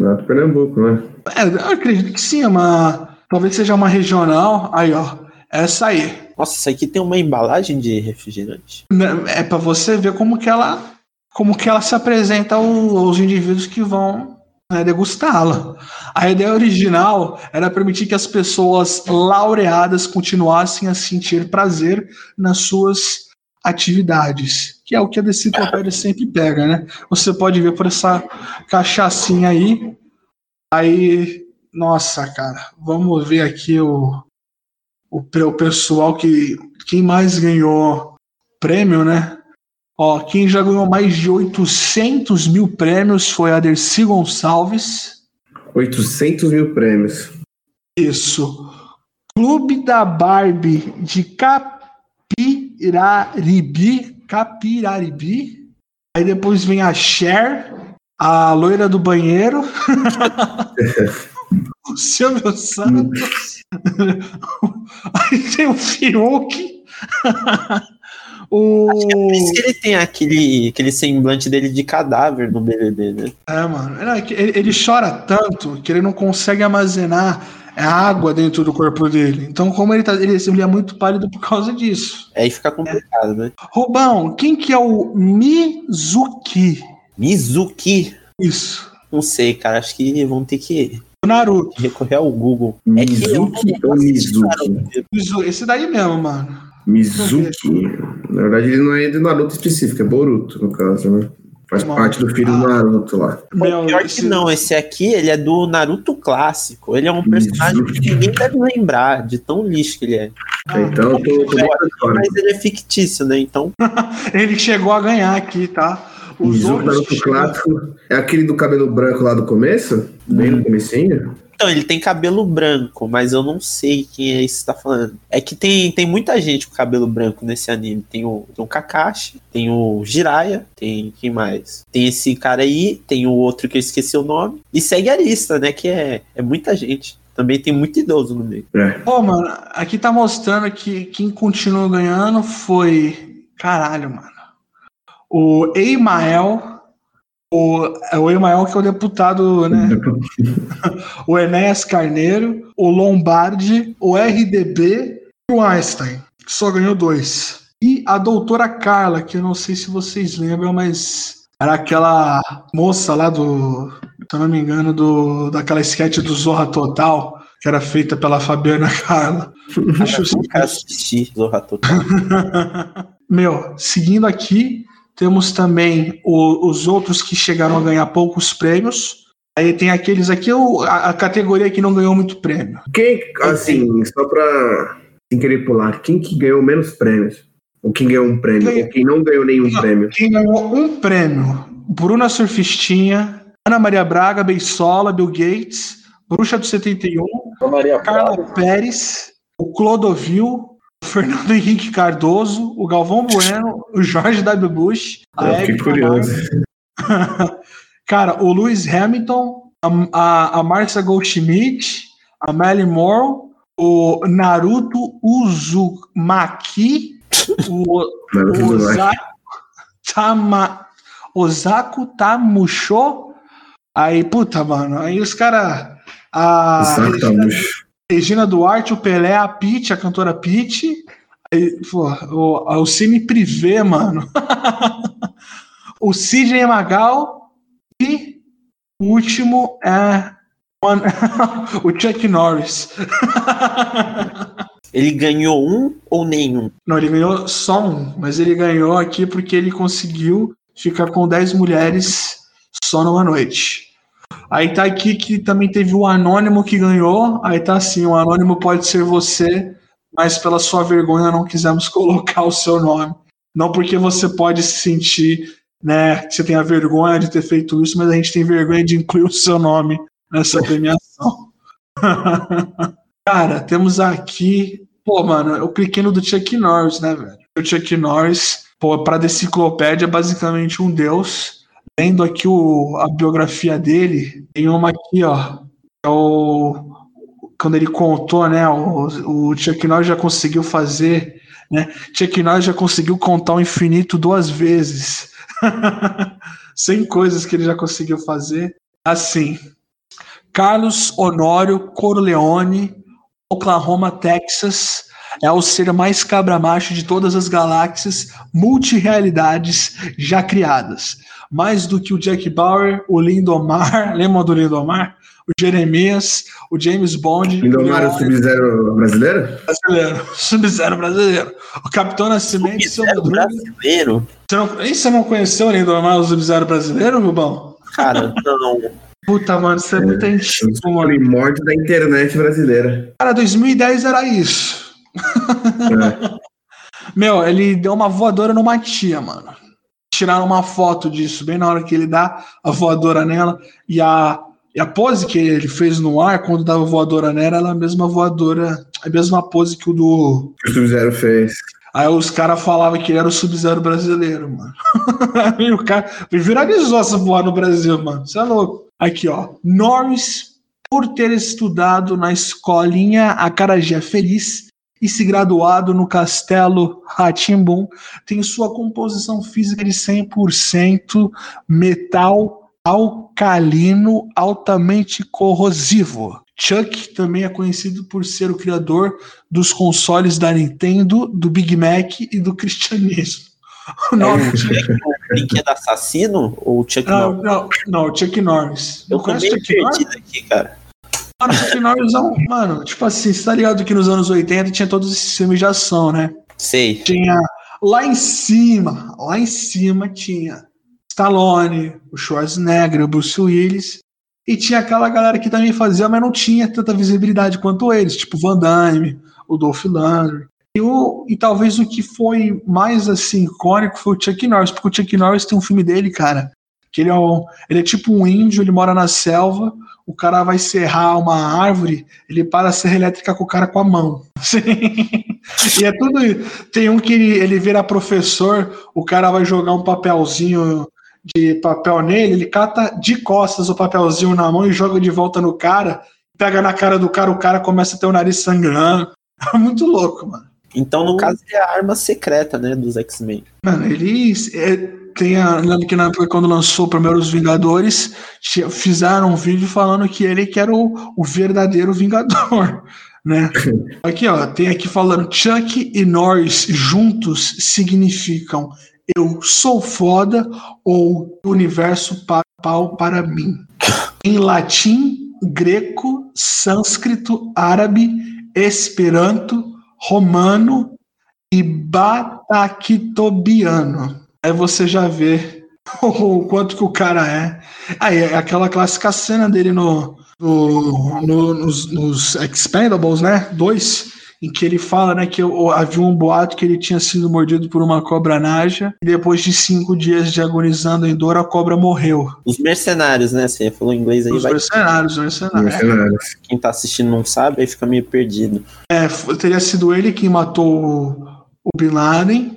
Lá do Pernambuco, né? É, eu acredito que sim, é uma. Talvez seja uma regional. Aí, ó. Essa aí. Nossa, isso aqui tem uma embalagem de refrigerante. Né, É pra você ver como que ela. Como que ela se apresenta ao- aos indivíduos que vão né, degustá-la. A ideia original era permitir que as pessoas laureadas continuassem a sentir prazer nas suas atividades, que é o que a Deciclopédia sempre pega, né? Você pode ver por essa cachaçinha aí. Aí, nossa, cara, vamos ver aqui o, o, o pessoal que quem mais ganhou prêmio, né? Ó, quem já ganhou mais de 800 mil prêmios foi a Dercy Gonçalves. 800 mil prêmios. Isso. Clube da Barbie de Capiraribi. Capiraribi. Aí depois vem a Cher, a loira do banheiro. o Silvio Santos. Aí tem o Fiuk. o... Acho que é por isso que ele tem aquele, aquele semblante dele de cadáver no BBB, né? É, mano. Não, é Ele, ele chora tanto que ele não consegue armazenar a água dentro do corpo dele. Então, como ele, tá, ele, ele é muito pálido por causa disso. Aí fica complicado, né? Rubão, quem que é o Mizuki? Mizuki. Isso. Não sei, cara. Acho que vão ter que O Naruto. recorrer ao Google. É que eu não Mizuki Mizuki? Esse daí mesmo, mano. Mizuki. Na verdade, ele não é de Naruto específico, é Boruto, no caso, né? Faz Mano. parte do filho do Naruto lá. Meu, Pior esse- que não, esse aqui, ele é do Naruto clássico. Ele é um personagem que ninguém deve lembrar de tão lixo que ele é. Então, eu tô, tô fora. Mas ele é fictício, né? Então, Ele chegou a ganhar aqui, tá? Os Mizuki Naruto chegou- clássico é aquele do cabelo branco lá do começo? Bem no comecinho? Então, ele tem cabelo branco, mas eu não sei quem é esse que tá falando. É que tem, tem muita gente com cabelo branco nesse anime. Tem o, tem o Kakashi, tem o Jiraiya, tem quem mais? Tem esse cara aí, tem o outro que eu esqueci o nome. E segue a lista, né? Que é, é muita gente. Também tem muito idoso no meio. É. Pô, mano, aqui tá mostrando que quem continuou ganhando foi. Caralho, mano. O Eimael. O, é o Eimael que é o deputado, né? o Enéas Carneiro, o Lombardi, o RDB e o Einstein, que só ganhou dois. E a doutora Carla, que eu não sei se vocês lembram, mas era aquela moça lá do, se eu não me engano, do, daquela sketch do Zorra Total, que era feita pela Fabiana Carla. Acho Eu nunca assisti Zorra Total. Meu, seguindo aqui, temos também o- os outros que chegaram a ganhar poucos prêmios. Aí tem aqueles aqui, o- a, a categoria que não ganhou muito prêmio. Quem, assim, só pra sem querer pular, quem que ganhou menos prêmios? Ou quem ganhou um prêmio? Ganhou. Ou quem não ganhou nenhum Não. prêmio? Quem ganhou um prêmio? Bruna Surfistinha, Ana Maria Braga, Beisola, Bill Gates, Bruxa do 71, Ana Maria Carla Braga. Pérez, o Clodovil, o Fernando Henrique Cardoso, o Galvão Bueno, o Jorge W. Bush, a Eu fiquei curioso. Cara, o Lewis Hamilton, a, a, a Marcia Goldschmidt, a Melly Moore, o Naruto Uzumaki, o, o. Osaku, Tama, Tamusho. Aí, puta, mano, aí os caras. Saco tá Regina, Duarte, o Pelé, a Pete, a cantora Pete. Aí, pô, o, o Cine Privé, mano. o Sidney Magal e o último é o Chuck Norris. Ele ganhou um ou nenhum? Não, ele ganhou só um, mas ele ganhou aqui porque ele conseguiu ficar com 10 mulheres só numa noite. Aí tá aqui que também teve o anônimo que ganhou. Aí tá assim: o anônimo pode ser você, mas pela sua vergonha não quisemos colocar o seu nome. Não porque você pode se sentir, né, você tem a vergonha de ter feito isso, mas a gente tem vergonha de incluir o seu nome nessa premiação. Cara, temos aqui. Pô, mano, eu cliquei no do Chuck Norris, né, velho? O Chuck Norris, pô, pra deciclopédia, é basicamente um deus. Lendo aqui o, a biografia dele, tem uma aqui, ó. É o. Quando ele contou, né? O, o Chuck Norris já conseguiu fazer. Né? Chuck Norris já conseguiu contar o infinito duas vezes. 100 coisas que ele já conseguiu fazer. Assim. Carlos Honório Corleone, Oklahoma, Texas, é o ser mais cabra-macho de todas as galáxias multirealidades já criadas. Mais do que o Jack Bauer, o Lindomar, lembra do Lindomar? O Jeremias, o James Bond. Lindomar é o Sub-Zero brasileiro? brasileiro, Sub-Zero brasileiro. O Capitão Nascimento e seu Sub-Zero brasileiro? Você não, e você não conheceu o Lindomar, o Sub-Zero brasileiro, Rubão? Cara, não. Puta, mano, isso é muito antigo, O mano. primórdio da internet brasileira. Cara, 2010 era isso. É. Meu, ele deu uma voadora numa tia, mano. Tiraram uma foto disso, bem na hora que ele dá a voadora nela. E a, e a pose que ele fez no ar, quando dava voadora nela, era a mesma voadora, a mesma pose que o do. Que o Sub-Zero fez. Aí os caras falavam que ele era o Sub-Zero brasileiro, mano. e o cara viralizou essa voar no Brasil, mano. Você é louco. Aqui, ó. Norris, por ter estudado na escolinha Acarajé Feliz e se graduado no Castelo Ratimbum, tem sua composição física de 100% metal alcalino altamente corrosivo. Chuck também é conhecido por ser o criador dos consoles da Nintendo, do Big Mac e do cristianismo. O É nome o Chuck, brinquedo assassino ou o Chuck não, Norris? não, não, Chuck Norris. Eu Não tô meio Chuck Norris? perdido aqui, cara. Mano, é um. Mano, tipo assim, você tá ligado que nos anos 80 tinha todos esses filmes de ação, né? Sei. Tinha. Lá em cima, lá em cima tinha Stallone, o Schwarzenegger, o Bruce Willis. E tinha aquela galera que também fazia, mas não tinha tanta visibilidade quanto eles, tipo Van Damme, o Dolph Lundgren. E, o, e talvez o que foi mais assim icônico foi o Chuck Norris, porque o Chuck Norris tem um filme dele, cara, que ele é, um, ele é tipo um índio, ele mora na selva, o cara vai serrar uma árvore, ele para a serra elétrica com o cara com a mão. e é tudo isso. Tem um que ele, ele vira professor, o cara vai jogar um papelzinho de papel nele, ele cata de costas o papelzinho na mão e joga de volta no cara, pega na cara do cara, o cara começa a ter o nariz sangrando. É muito louco, mano. Então, no caso, ele é a arma secreta, né, dos X-Men. Mano, eles é, tem a, lembra que na época quando lançou primeiro Os Vingadores, fizeram um vídeo falando que ele que era o, o verdadeiro Vingador, né? Aqui, ó, tem aqui falando Chuck e Norris juntos significam eu sou foda ou universo pa- pau para mim. Em latim, greco, sânscrito, árabe, esperanto, romano e bataquitobiano. Aí você já vê o quanto que o cara é. Aí é aquela clássica cena dele no, no- no- nos, nos Expendables, né? Dois, em que ele fala né, que havia um boato que ele tinha sido mordido por uma cobra naja e depois de cinco dias de agonizando em dor, a cobra morreu. Os mercenários, né? Você falou inglês aí, Os vai. mercenários, os mercenários. Mercenários. Quem tá assistindo não sabe, aí fica meio perdido. É, teria sido ele quem matou o, o Bin Laden.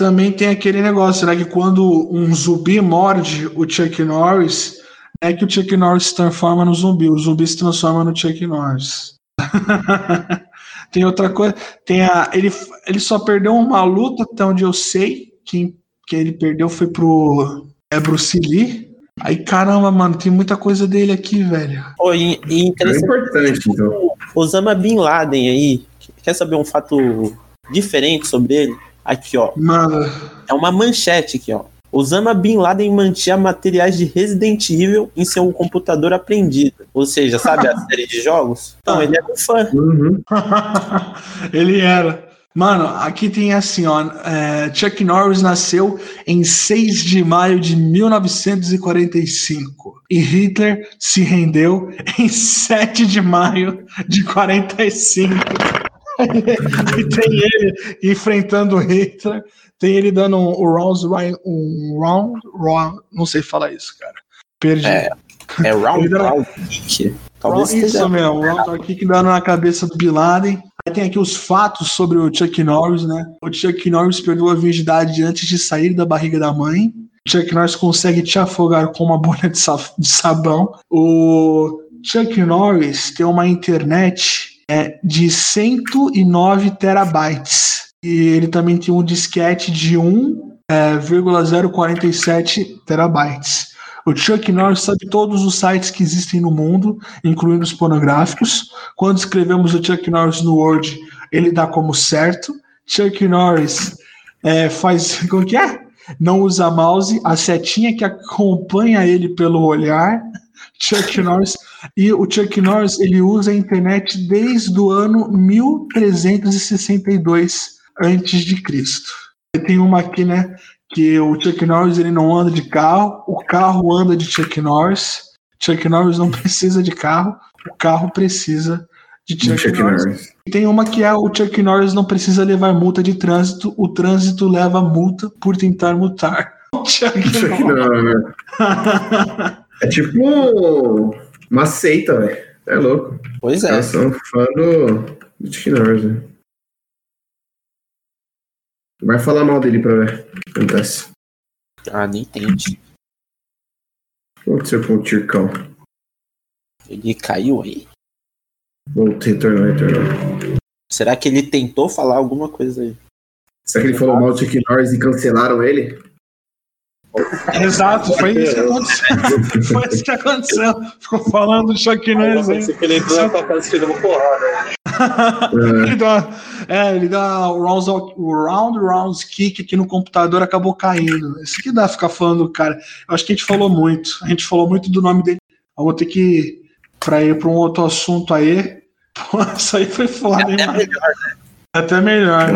Também tem aquele negócio, né? Que quando um zumbi morde o Chuck Norris, é que o Chuck Norris se transforma no zumbi. O zumbi se transforma no Chuck Norris. tem outra coisa. Tem a, ele, ele só perdeu uma luta, até onde eu sei. Quem que ele perdeu foi pro é Bruce Lee. Aí, caramba, mano, tem muita coisa dele aqui, velho. Pô, e, e É interessante, importante, então. Osama Bin Laden aí, quer saber um fato diferente sobre ele? Aqui, ó. Mano, É uma manchete aqui, ó. Osama Bin Laden mantinha materiais de Resident Evil em seu computador apreendido. Ou seja, sabe a série de jogos? Então, ele é um fã. Uhum. ele era. Mano, aqui tem assim, ó. é, Chuck Norris nasceu em 6 de maio de 1945 e Hitler se rendeu em 7 de maio de 45. Aí tem ele enfrentando o Hitler, tem ele dando um, um round, um round, round, não sei falar isso, cara. Perdi. É, É Round era- Round Kick. Talvez Isso esteja. mesmo, o round kick dando na cabeça do Bin Laden. Aí tem aqui os fatos sobre o Chuck Norris, né? O Chuck Norris perdeu a virgindade antes de sair da barriga da mãe. O Chuck Norris consegue te afogar com uma bolha de, de sabão. O Chuck Norris tem uma internet é, de 109 terabytes. E ele também tem um disquete de 1,047 terabytes. O Chuck Norris sabe todos os sites que existem no mundo, incluindo os pornográficos. Quando escrevemos o Chuck Norris no Word, ele dá como certo. Chuck Norris é, faz. Como que é? Não usa mouse, a setinha que acompanha ele pelo olhar. Chuck Norris. E o Chuck Norris ele usa a internet desde o ano 1362 antes de Cristo. Tem uma aqui, né? Que o Chuck Norris ele não anda de carro, o carro anda de Chuck Norris. Chuck Norris não precisa de carro, o carro precisa de Chuck, Chuck Norris. Norris. E tem uma que é o Chuck Norris não precisa levar multa de trânsito, o trânsito leva multa por tentar multar. Chuck Chuck Norris. Norris. É tipo uma seita, velho. É louco. Pois é. caras são fã do, do Chuck Norris, né? Vai falar mal dele pra ver o que acontece. Ah, nem tente. O que aconteceu com o Tircão? Ele caiu aí. Voltou, retornou, retornou. Será que ele tentou falar alguma coisa aí? Será que ele falou mal do Chuck Norris e cancelaram ele? Exato, foi isso que aconteceu. Foi isso que aconteceu. Ficou falando do Chuck Norris aí. que ele entrou na tua casa e te deu uma porrada. ele deu, uma- é, ele deu uma- o round, o round rounds kick aqui no computador acabou caindo. Isso que dá ficar falando do cara. Eu acho que a gente falou muito. A gente falou muito do nome dele. Eu vou ter que para ir para um outro assunto aí. Pô, isso aí foi foda, hein, É mano? melhor. Até melhor.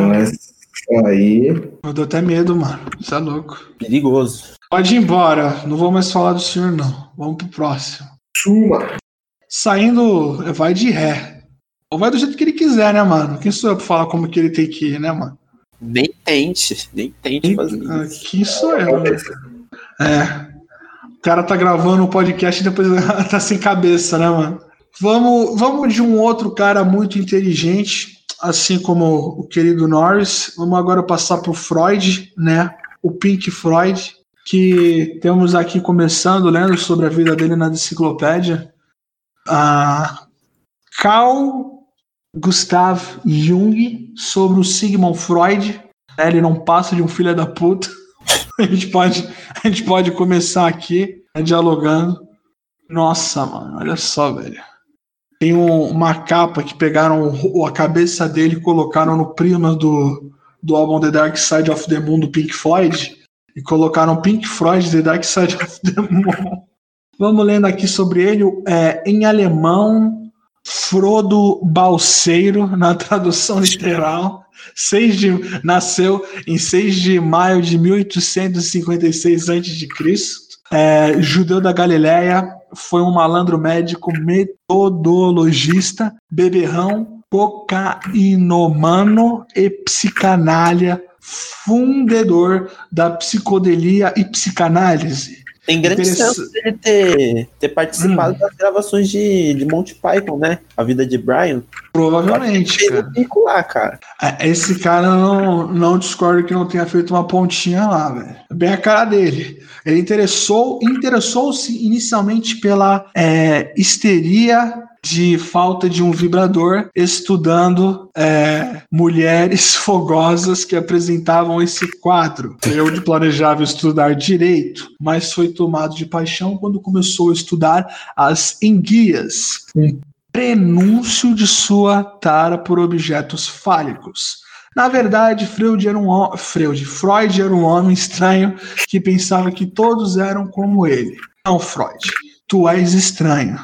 Aí. Eu dou até medo, mano. Isso é louco. Perigoso. Pode ir embora. Não vou mais falar do senhor, não. Vamos pro próximo. Suma. Saindo, vai de ré. Ou vai do jeito que ele quiser, né, mano? Quem sou eu pra falar como que ele tem que ir, né, mano? Nem tente. Nem tente fazer isso. Aqui sou eu. né? É. O cara tá gravando o podcast e depois tá sem cabeça, né, mano? Vamos, vamos de um outro cara muito inteligente, assim como o querido Norris. Vamos agora passar pro Freud, né? O Pink Freud, que temos aqui começando, lendo sobre a vida dele na enciclopédia. Ah, Carl Gustav Jung sobre o Sigmund Freud. né? Ele não passa de um filho da puta. A gente pode, a gente pode começar aqui né, dialogando. Nossa, mano, olha só, velho. Tem um- uma capa que pegaram a cabeça dele e colocaram no prima do, do álbum The Dark Side of the Moon do Pink Floyd e colocaram Pink Floyd The Dark Side of the Moon. Vamos lendo aqui sobre ele é, em alemão, Frodo Balseiro, na tradução literal. 6 de, nasceu em 6 de maio de 1856 a.C. É, judeu da Galileia, foi um malandro médico, metodologista, beberrão, cocainomano e psicanália, fundador da psicodelia e psicanálise. Tem grande Interessa- chance dele ter, ter participado das gravações de, de Monty Python, né? A vida de Brian. Provavelmente, Fez cara. o pico lá, cara. É, Esse cara não, não discordo que não tenha feito uma pontinha lá, velho. É Bem a cara dele. Ele interessou, interessou-se inicialmente pela é, histeria de falta de um vibrador, estudando é, mulheres fogosas que apresentavam esse quadro. Eu de planejava estudar direito, mas foi tomado de paixão quando começou a estudar as enguias, um prenúncio de sua tara por objetos fálicos. Na verdade, Freud era um Freud, Freud era um homem estranho que pensava que todos eram como ele. Não, Freud, tu és estranho.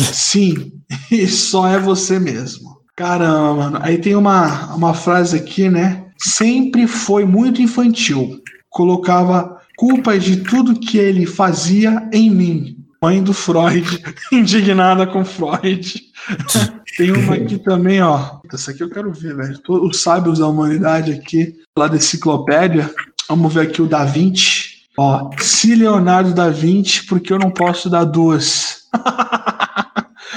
Sim, e só é você mesmo. Caramba, mano. Aí tem uma, uma frase aqui, né? Sempre foi muito infantil. Colocava culpas de tudo que ele fazia em mim. Mãe do Freud, indignada com Freud. Tem uma aqui também, ó. Essa aqui eu quero ver, velho. To- Os sábios da humanidade aqui, lá da enciclopédia. Vamos ver aqui o Da Vinci. Ó, se Leonardo da Vinci, porque eu não posso dar duas.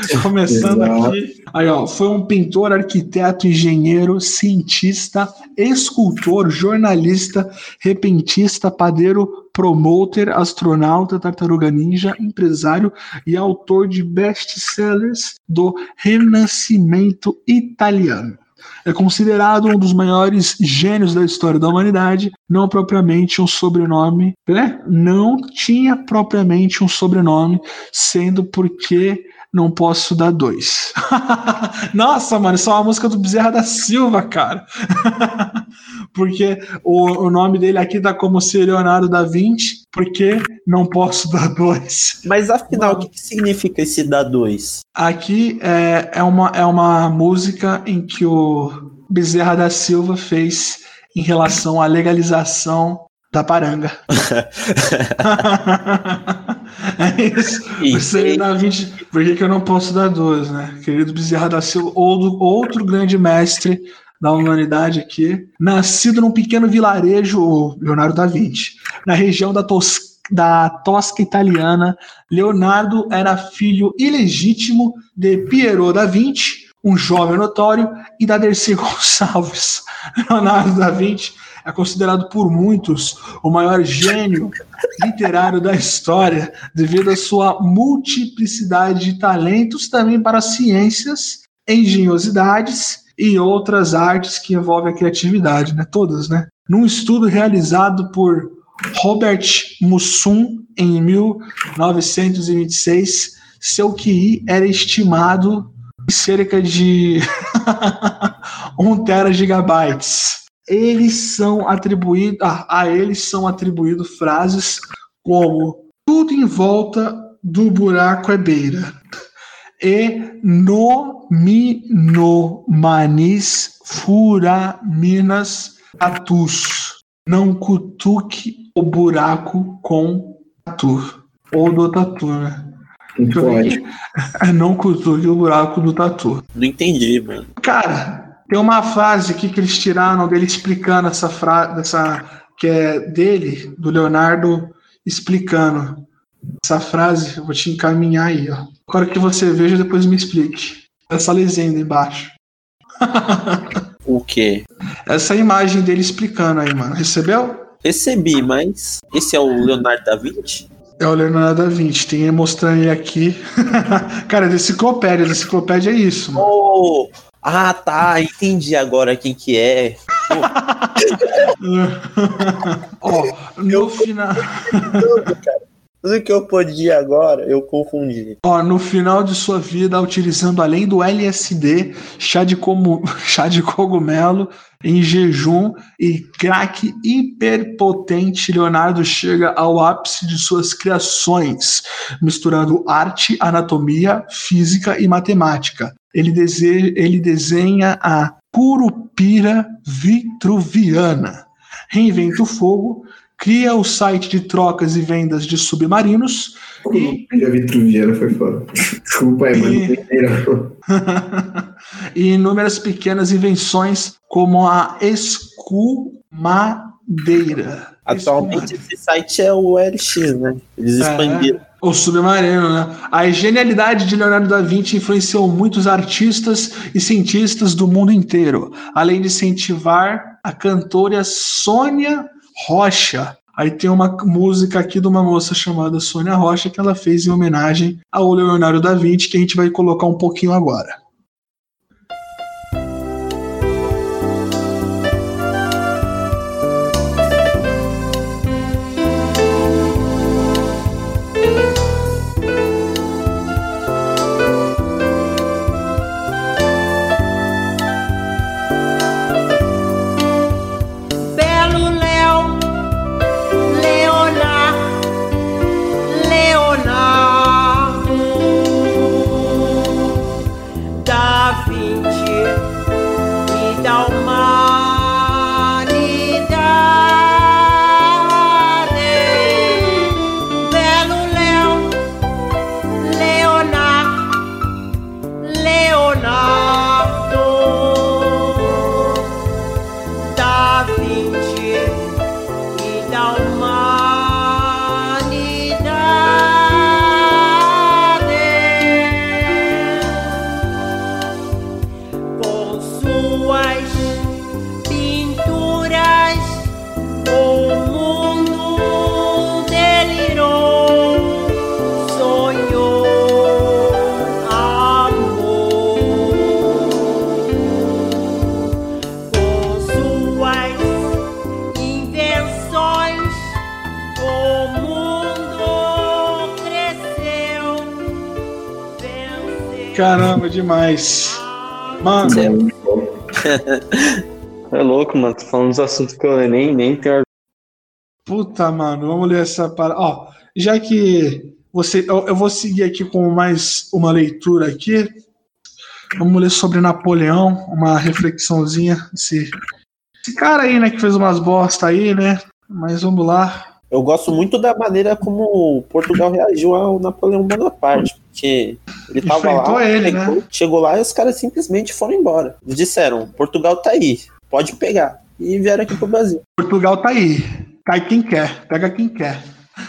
Começando aqui. Aí, ó, foi um pintor, arquiteto, engenheiro, cientista, escultor, jornalista, repentista, padeiro, promoter, astronauta, tartaruga ninja, empresário e autor de best-sellers do Renascimento italiano. É considerado um dos maiores gênios da história da humanidade, não propriamente um sobrenome, né? Não tinha propriamente um sobrenome, sendo porque não posso dar dois. Nossa, mano, isso é uma música do Bezerra da Silva, cara. porque o, o nome dele aqui tá como se Leonardo da Vinci, porque não posso dar dois. Mas afinal, o que, significa esse da dois? Aqui é, é, uma, é uma música em que o Bezerra da Silva fez em relação à legalização da paranga. é isso. E- Você dá 20. Por que, que eu não posso dar duas, né? Querido Bezerra da Silva, ou do- outro grande mestre da humanidade aqui. Nascido num pequeno vilarejo, o Leonardo da Vinci, na região da, da Tosca italiana, Leonardo era filho ilegítimo de Piero da Vinci, um jovem notório, e da Dercy Gonçalves. Leonardo da Vinci é considerado por muitos o maior gênio literário da história, devido à sua multiplicidade de talentos também para ciências, engenhosidades e outras artes que envolvem a criatividade, né? Todas, né? Num estudo realizado por Robert Mussum em 1926, seu QI era estimado em cerca de 1 teragigabytes eles são atribuídos ah, a eles são atribuídos frases como tudo em volta do buraco é beira e no mi no manis fura minas atus não cutuque o buraco com tatu ou do tatu né Pode. É, não cutuque o buraco do tatu Não entendi, mano. Cara, tem uma frase aqui que eles tiraram dele explicando essa frase, essa que é dele, do Leonardo, explicando essa frase. Eu vou te encaminhar aí, ó. Agora que você veja, depois me explique. Essa legenda embaixo. O quê? Essa imagem dele explicando aí, mano. Recebeu? Recebi, mas esse é o Leonardo da Vinci? É o Leonardo da Vinci. Tem ele mostrando ele aqui. Cara, é da enciclopédia. Da enciclopédia é isso, mano. Oh, ah, tá, entendi agora quem que é. Ó, no final. Tudo que eu podia agora, eu confundi. Ó, no final de sua vida, utilizando além do LSD, chá de, como, chá de cogumelo em jejum e crack hiperpotente, Leonardo chega ao ápice de suas criações, misturando arte, anatomia, física e matemática. Ele, dese... ele desenha a Curupira Vitruviana, reinventa o fogo, cria o site de trocas e vendas de submarinos e A Vitruviana foi foda. Desculpa aí, mano. E- e inúmeras pequenas invenções como a escumadeira. Atualmente esse site é o LX, né? Eles É. O submarino, né? A genialidade de Leonardo da Vinci influenciou muitos artistas e cientistas do mundo inteiro, além de incentivar a cantora Sônia Rocha. Aí tem uma música aqui de uma moça chamada Sônia Rocha que ela fez em homenagem ao Leonardo da Vinci, que a gente vai colocar um pouquinho agora. Demais. Mano, É louco, mano. Tô falando dos assuntos que eu nem, nem tenho. Puta, mano, vamos ler essa parada. Ó, já que você. Eu, eu vou seguir aqui com mais uma leitura aqui. Vamos ler sobre Napoleão, uma reflexãozinha. Esse, esse cara aí, né, que fez umas bosta aí, né? Mas vamos lá. Eu gosto muito da maneira como Portugal reagiu ao Napoleão Bonaparte, porque ele tava Enfrentou lá, ele, chegou, né? chegou lá e os caras simplesmente foram embora. Eles disseram: Portugal tá aí, pode pegar. E vieram aqui pro Brasil. Portugal tá aí. Cai quem quer, pega quem quer.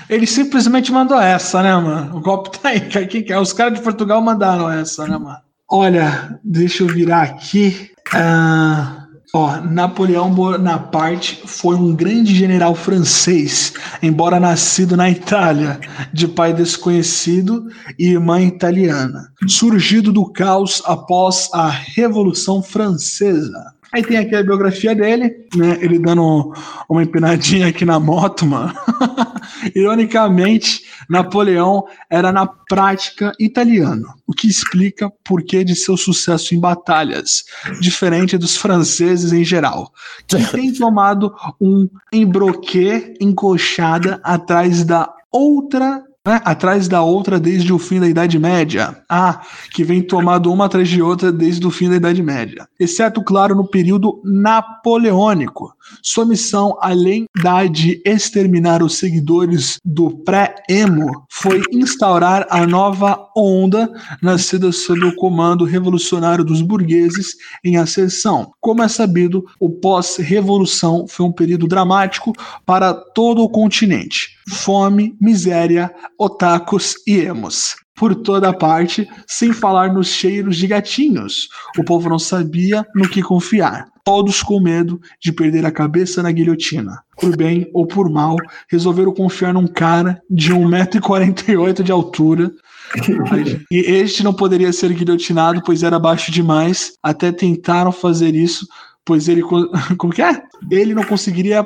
Ele simplesmente mandou essa, né, mano? O golpe tá aí, cai quem quer. Os caras de Portugal mandaram essa, né, mano? Olha, deixa eu virar aqui. Ah, ó, Napoleão Bonaparte foi um grande general francês, embora nascido na Itália, de pai desconhecido e mãe italiana, surgido do caos após a Revolução Francesa. Aí tem aqui a biografia dele, né? Ele dando uma empinadinha aqui na moto, mano. Ironicamente, Napoleão era na prática italiano, o que explica por que de seu sucesso em batalhas, diferente dos franceses em geral, que tem tomado um embroquê encoxada atrás da outra né, atrás da outra desde o fim da Idade Média. Ah, que vem tomado uma atrás de outra desde o fim da Idade Média. Exceto, claro, no período napoleônico. Sua missão, além da de exterminar os seguidores do pré-emo, foi instaurar a nova onda nascida sob o comando revolucionário dos burgueses em ascensão. Como é sabido, o pós-revolução foi um período dramático para todo o continente. Fome, miséria, otakus e emos por toda parte, sem falar nos cheiros de gatinhos. O povo não sabia no que confiar. Todos com medo de perder a cabeça na guilhotina. Por bem ou por mal, resolveram confiar num cara de 1,48m de altura. E este não poderia ser guilhotinado, pois era baixo demais. Até tentaram fazer isso, pois ele. Como que é? Ele não conseguiria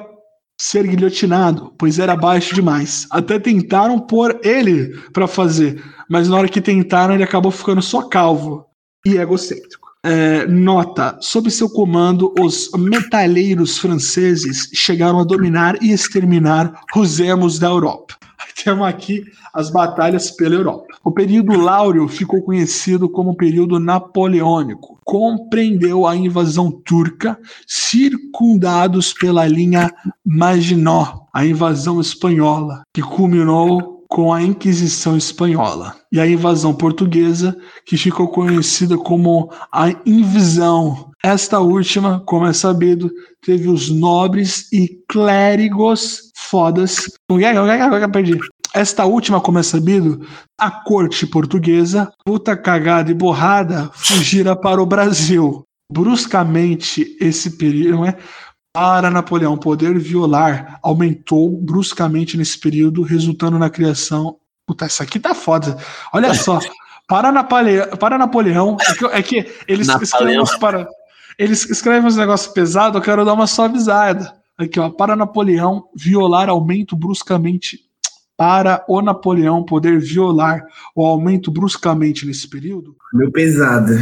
ser guilhotinado, pois era baixo demais. Até tentaram pôr ele para fazer, mas na hora que tentaram, ele acabou ficando só calvo e egocêntrico. É, nota: sob seu comando, os metaleiros franceses chegaram a dominar e exterminar os emos da Europa. Temos aqui as batalhas pela Europa. O período Láureo ficou conhecido como período napoleônico. Compreendeu a invasão turca, circundados pela linha Maginot, a invasão espanhola, que culminou com a Inquisição Espanhola, e a invasão portuguesa, que ficou conhecida como a Invisão. Esta última, como é sabido, teve os nobres e clérigos fodas. Perdi. Esta última, como é sabido, a corte portuguesa, puta cagada e borrada, fugira para o Brasil. Bruscamente, esse período, é? Para Napoleão poder violar, aumentou bruscamente nesse período, resultando na criação. Puta, isso aqui tá foda. Olha só. Para, Napoleão, para Napoleão, é que, é que eles escrevem para. Eles escrevem uns negócios pesados, eu quero dar uma suavizada. Aqui, ó. Para Napoleão, violar aumento bruscamente. Para o Napoleão poder violar o aumento bruscamente nesse período, Meu pesado.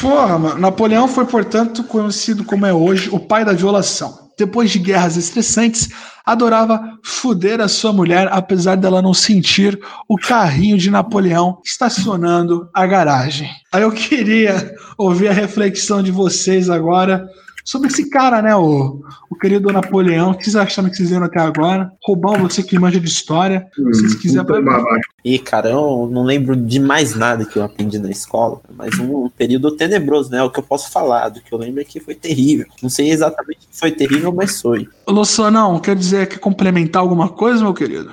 Porra, mano. Napoleão foi, portanto, conhecido como é hoje o pai da violação. Depois de guerras estressantes, adorava fuder a sua mulher, apesar dela não sentir o carrinho de Napoleão estacionando a garagem. Aí eu queria ouvir a reflexão de vocês agora sobre esse cara, né? O, o querido Napoleão. O que vocês acharam que vocês viram até agora? Roubão, você que manja de história. Se vocês quiserem. Puta babaca. E, cara, eu não lembro de mais nada que eu aprendi na escola, mas um período tenebroso, né? O que eu posso falar, do que eu lembro é que foi terrível. Não sei exatamente se foi terrível, mas foi. Ô, Lucianão, quer dizer, quer complementar alguma coisa, meu querido?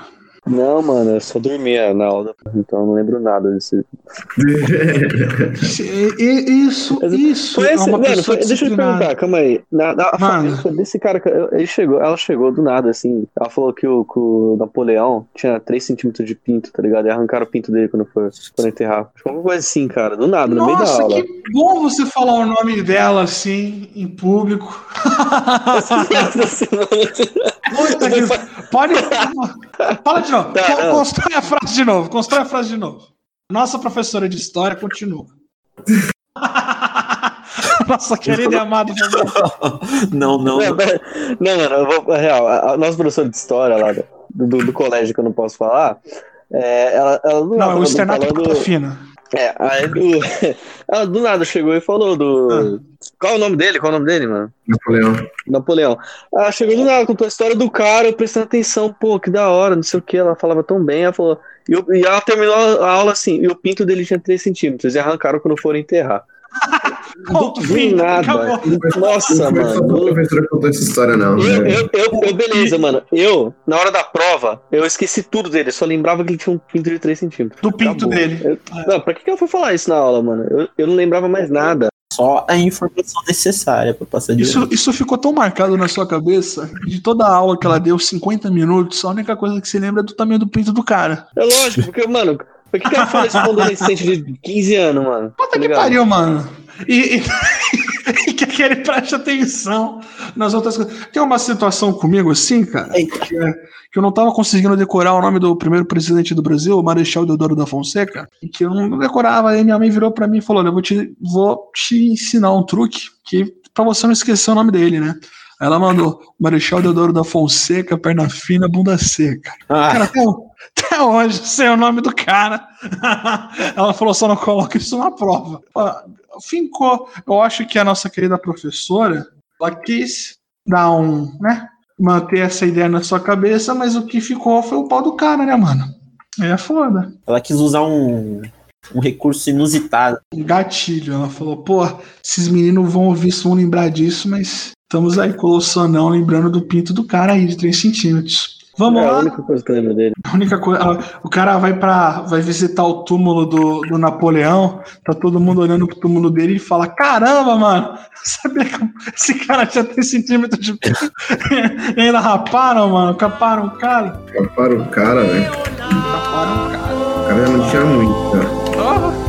Não, mano, eu só dormia na aula, então eu não lembro nada desse. Isso, isso. É uma mano, pessoa foi- deixa eu te perguntar, calma aí. Na, na, Mano. desse cara, ele chegou, ela chegou do nada, assim. Ela falou que o, que o Napoleão tinha 3 centímetros de pinto, tá ligado? E arrancaram o pinto dele quando foi quando enterrar. Alguma coisa assim, cara, do nada, no meio da Nossa, aula. que bom você falar o nome dela assim, em público. Puta que... Pode. Fala de novo. Tá, não. Constrói a frase de novo. Constrói a frase de novo. Nossa professora de história continua. Nossa querida e amada. Não, não. Não, não, mano, eu vou, na real, a, a nossa professora de história lá do, do, do colégio que eu não posso falar, é, ela, ela Não, nada é o externato falando- fina. É, aí do, ela do nada chegou e falou do. Qual é o nome dele? Qual é o nome dele, mano? Napoleão. Napoleão. Ah, chegou do nada, contou a história do cara, eu prestando atenção, pô, que da hora, não sei o que. Ela falava tão bem, ela falou. E, eu- e ela terminou a aula assim, e o pinto dele tinha 3 centímetros, e arrancaram quando foram enterrar. Do, do nada. acabou. Nossa, não foi só a mano. professora que contou essa história, não. Eu, né? eu, eu, eu- beleza, mano. Eu, na hora da prova, eu esqueci tudo dele. Só lembrava que ele tinha um pinto de 3 centímetros. Do pinto Acabou. dele. Eu- não, pra que, que eu fui falar isso na aula, mano? Eu, eu não lembrava mais nada. Só a informação necessária pra passar de Isso, ano. isso ficou tão marcado na sua cabeça, de toda a aula que ela deu, 50 minutos, a única coisa que se lembra é do tamanho do pinto do cara. É lógico, porque, mano, por que, que ela fala isso pra um adolescente de 15 anos, mano? Puta Tá que ligado? pariu, mano. E, e- e que que ele preste atenção nas outras coisas. Tem uma situação comigo assim, cara, que, é- que eu não tava conseguindo decorar o nome do primeiro presidente do Brasil, o Marechal Deodoro da Fonseca, e que eu não decorava. Aí minha mãe virou pra mim e falou: Olha, eu vou te, vou te ensinar um truque que pra você não esquecer o nome dele, né? Ela mandou Marechal Deodoro da Fonseca, perna fina, bunda seca. Ah, Cara, até, até hoje, sei o nome do cara. Ela falou, só não coloca isso na prova. Fincou. Eu acho que a nossa querida professora, ela quis dar um, né? Manter essa ideia na sua cabeça, mas o que ficou foi o pau do cara, né, mano? É foda. ela quis usar um, um recurso inusitado. Um gatilho. Ela falou, pô, esses meninos vão ouvir isso, vão lembrar disso, mas estamos aí com o Sonão lembrando do pinto do cara aí, de 3 centímetros. Vamos é lá. a única coisa que eu lembro dele. A única coisa, o cara vai para vai visitar o túmulo do, do Napoleão, tá todo mundo olhando pro túmulo dele e fala: Caramba, mano, sabia que esse cara tinha 3 centímetros de pinto?" E ainda raparam, mano, caparam o cara. Para o cara, velho. Caparam o cara. O cara já não tinha muito, tá? Ah,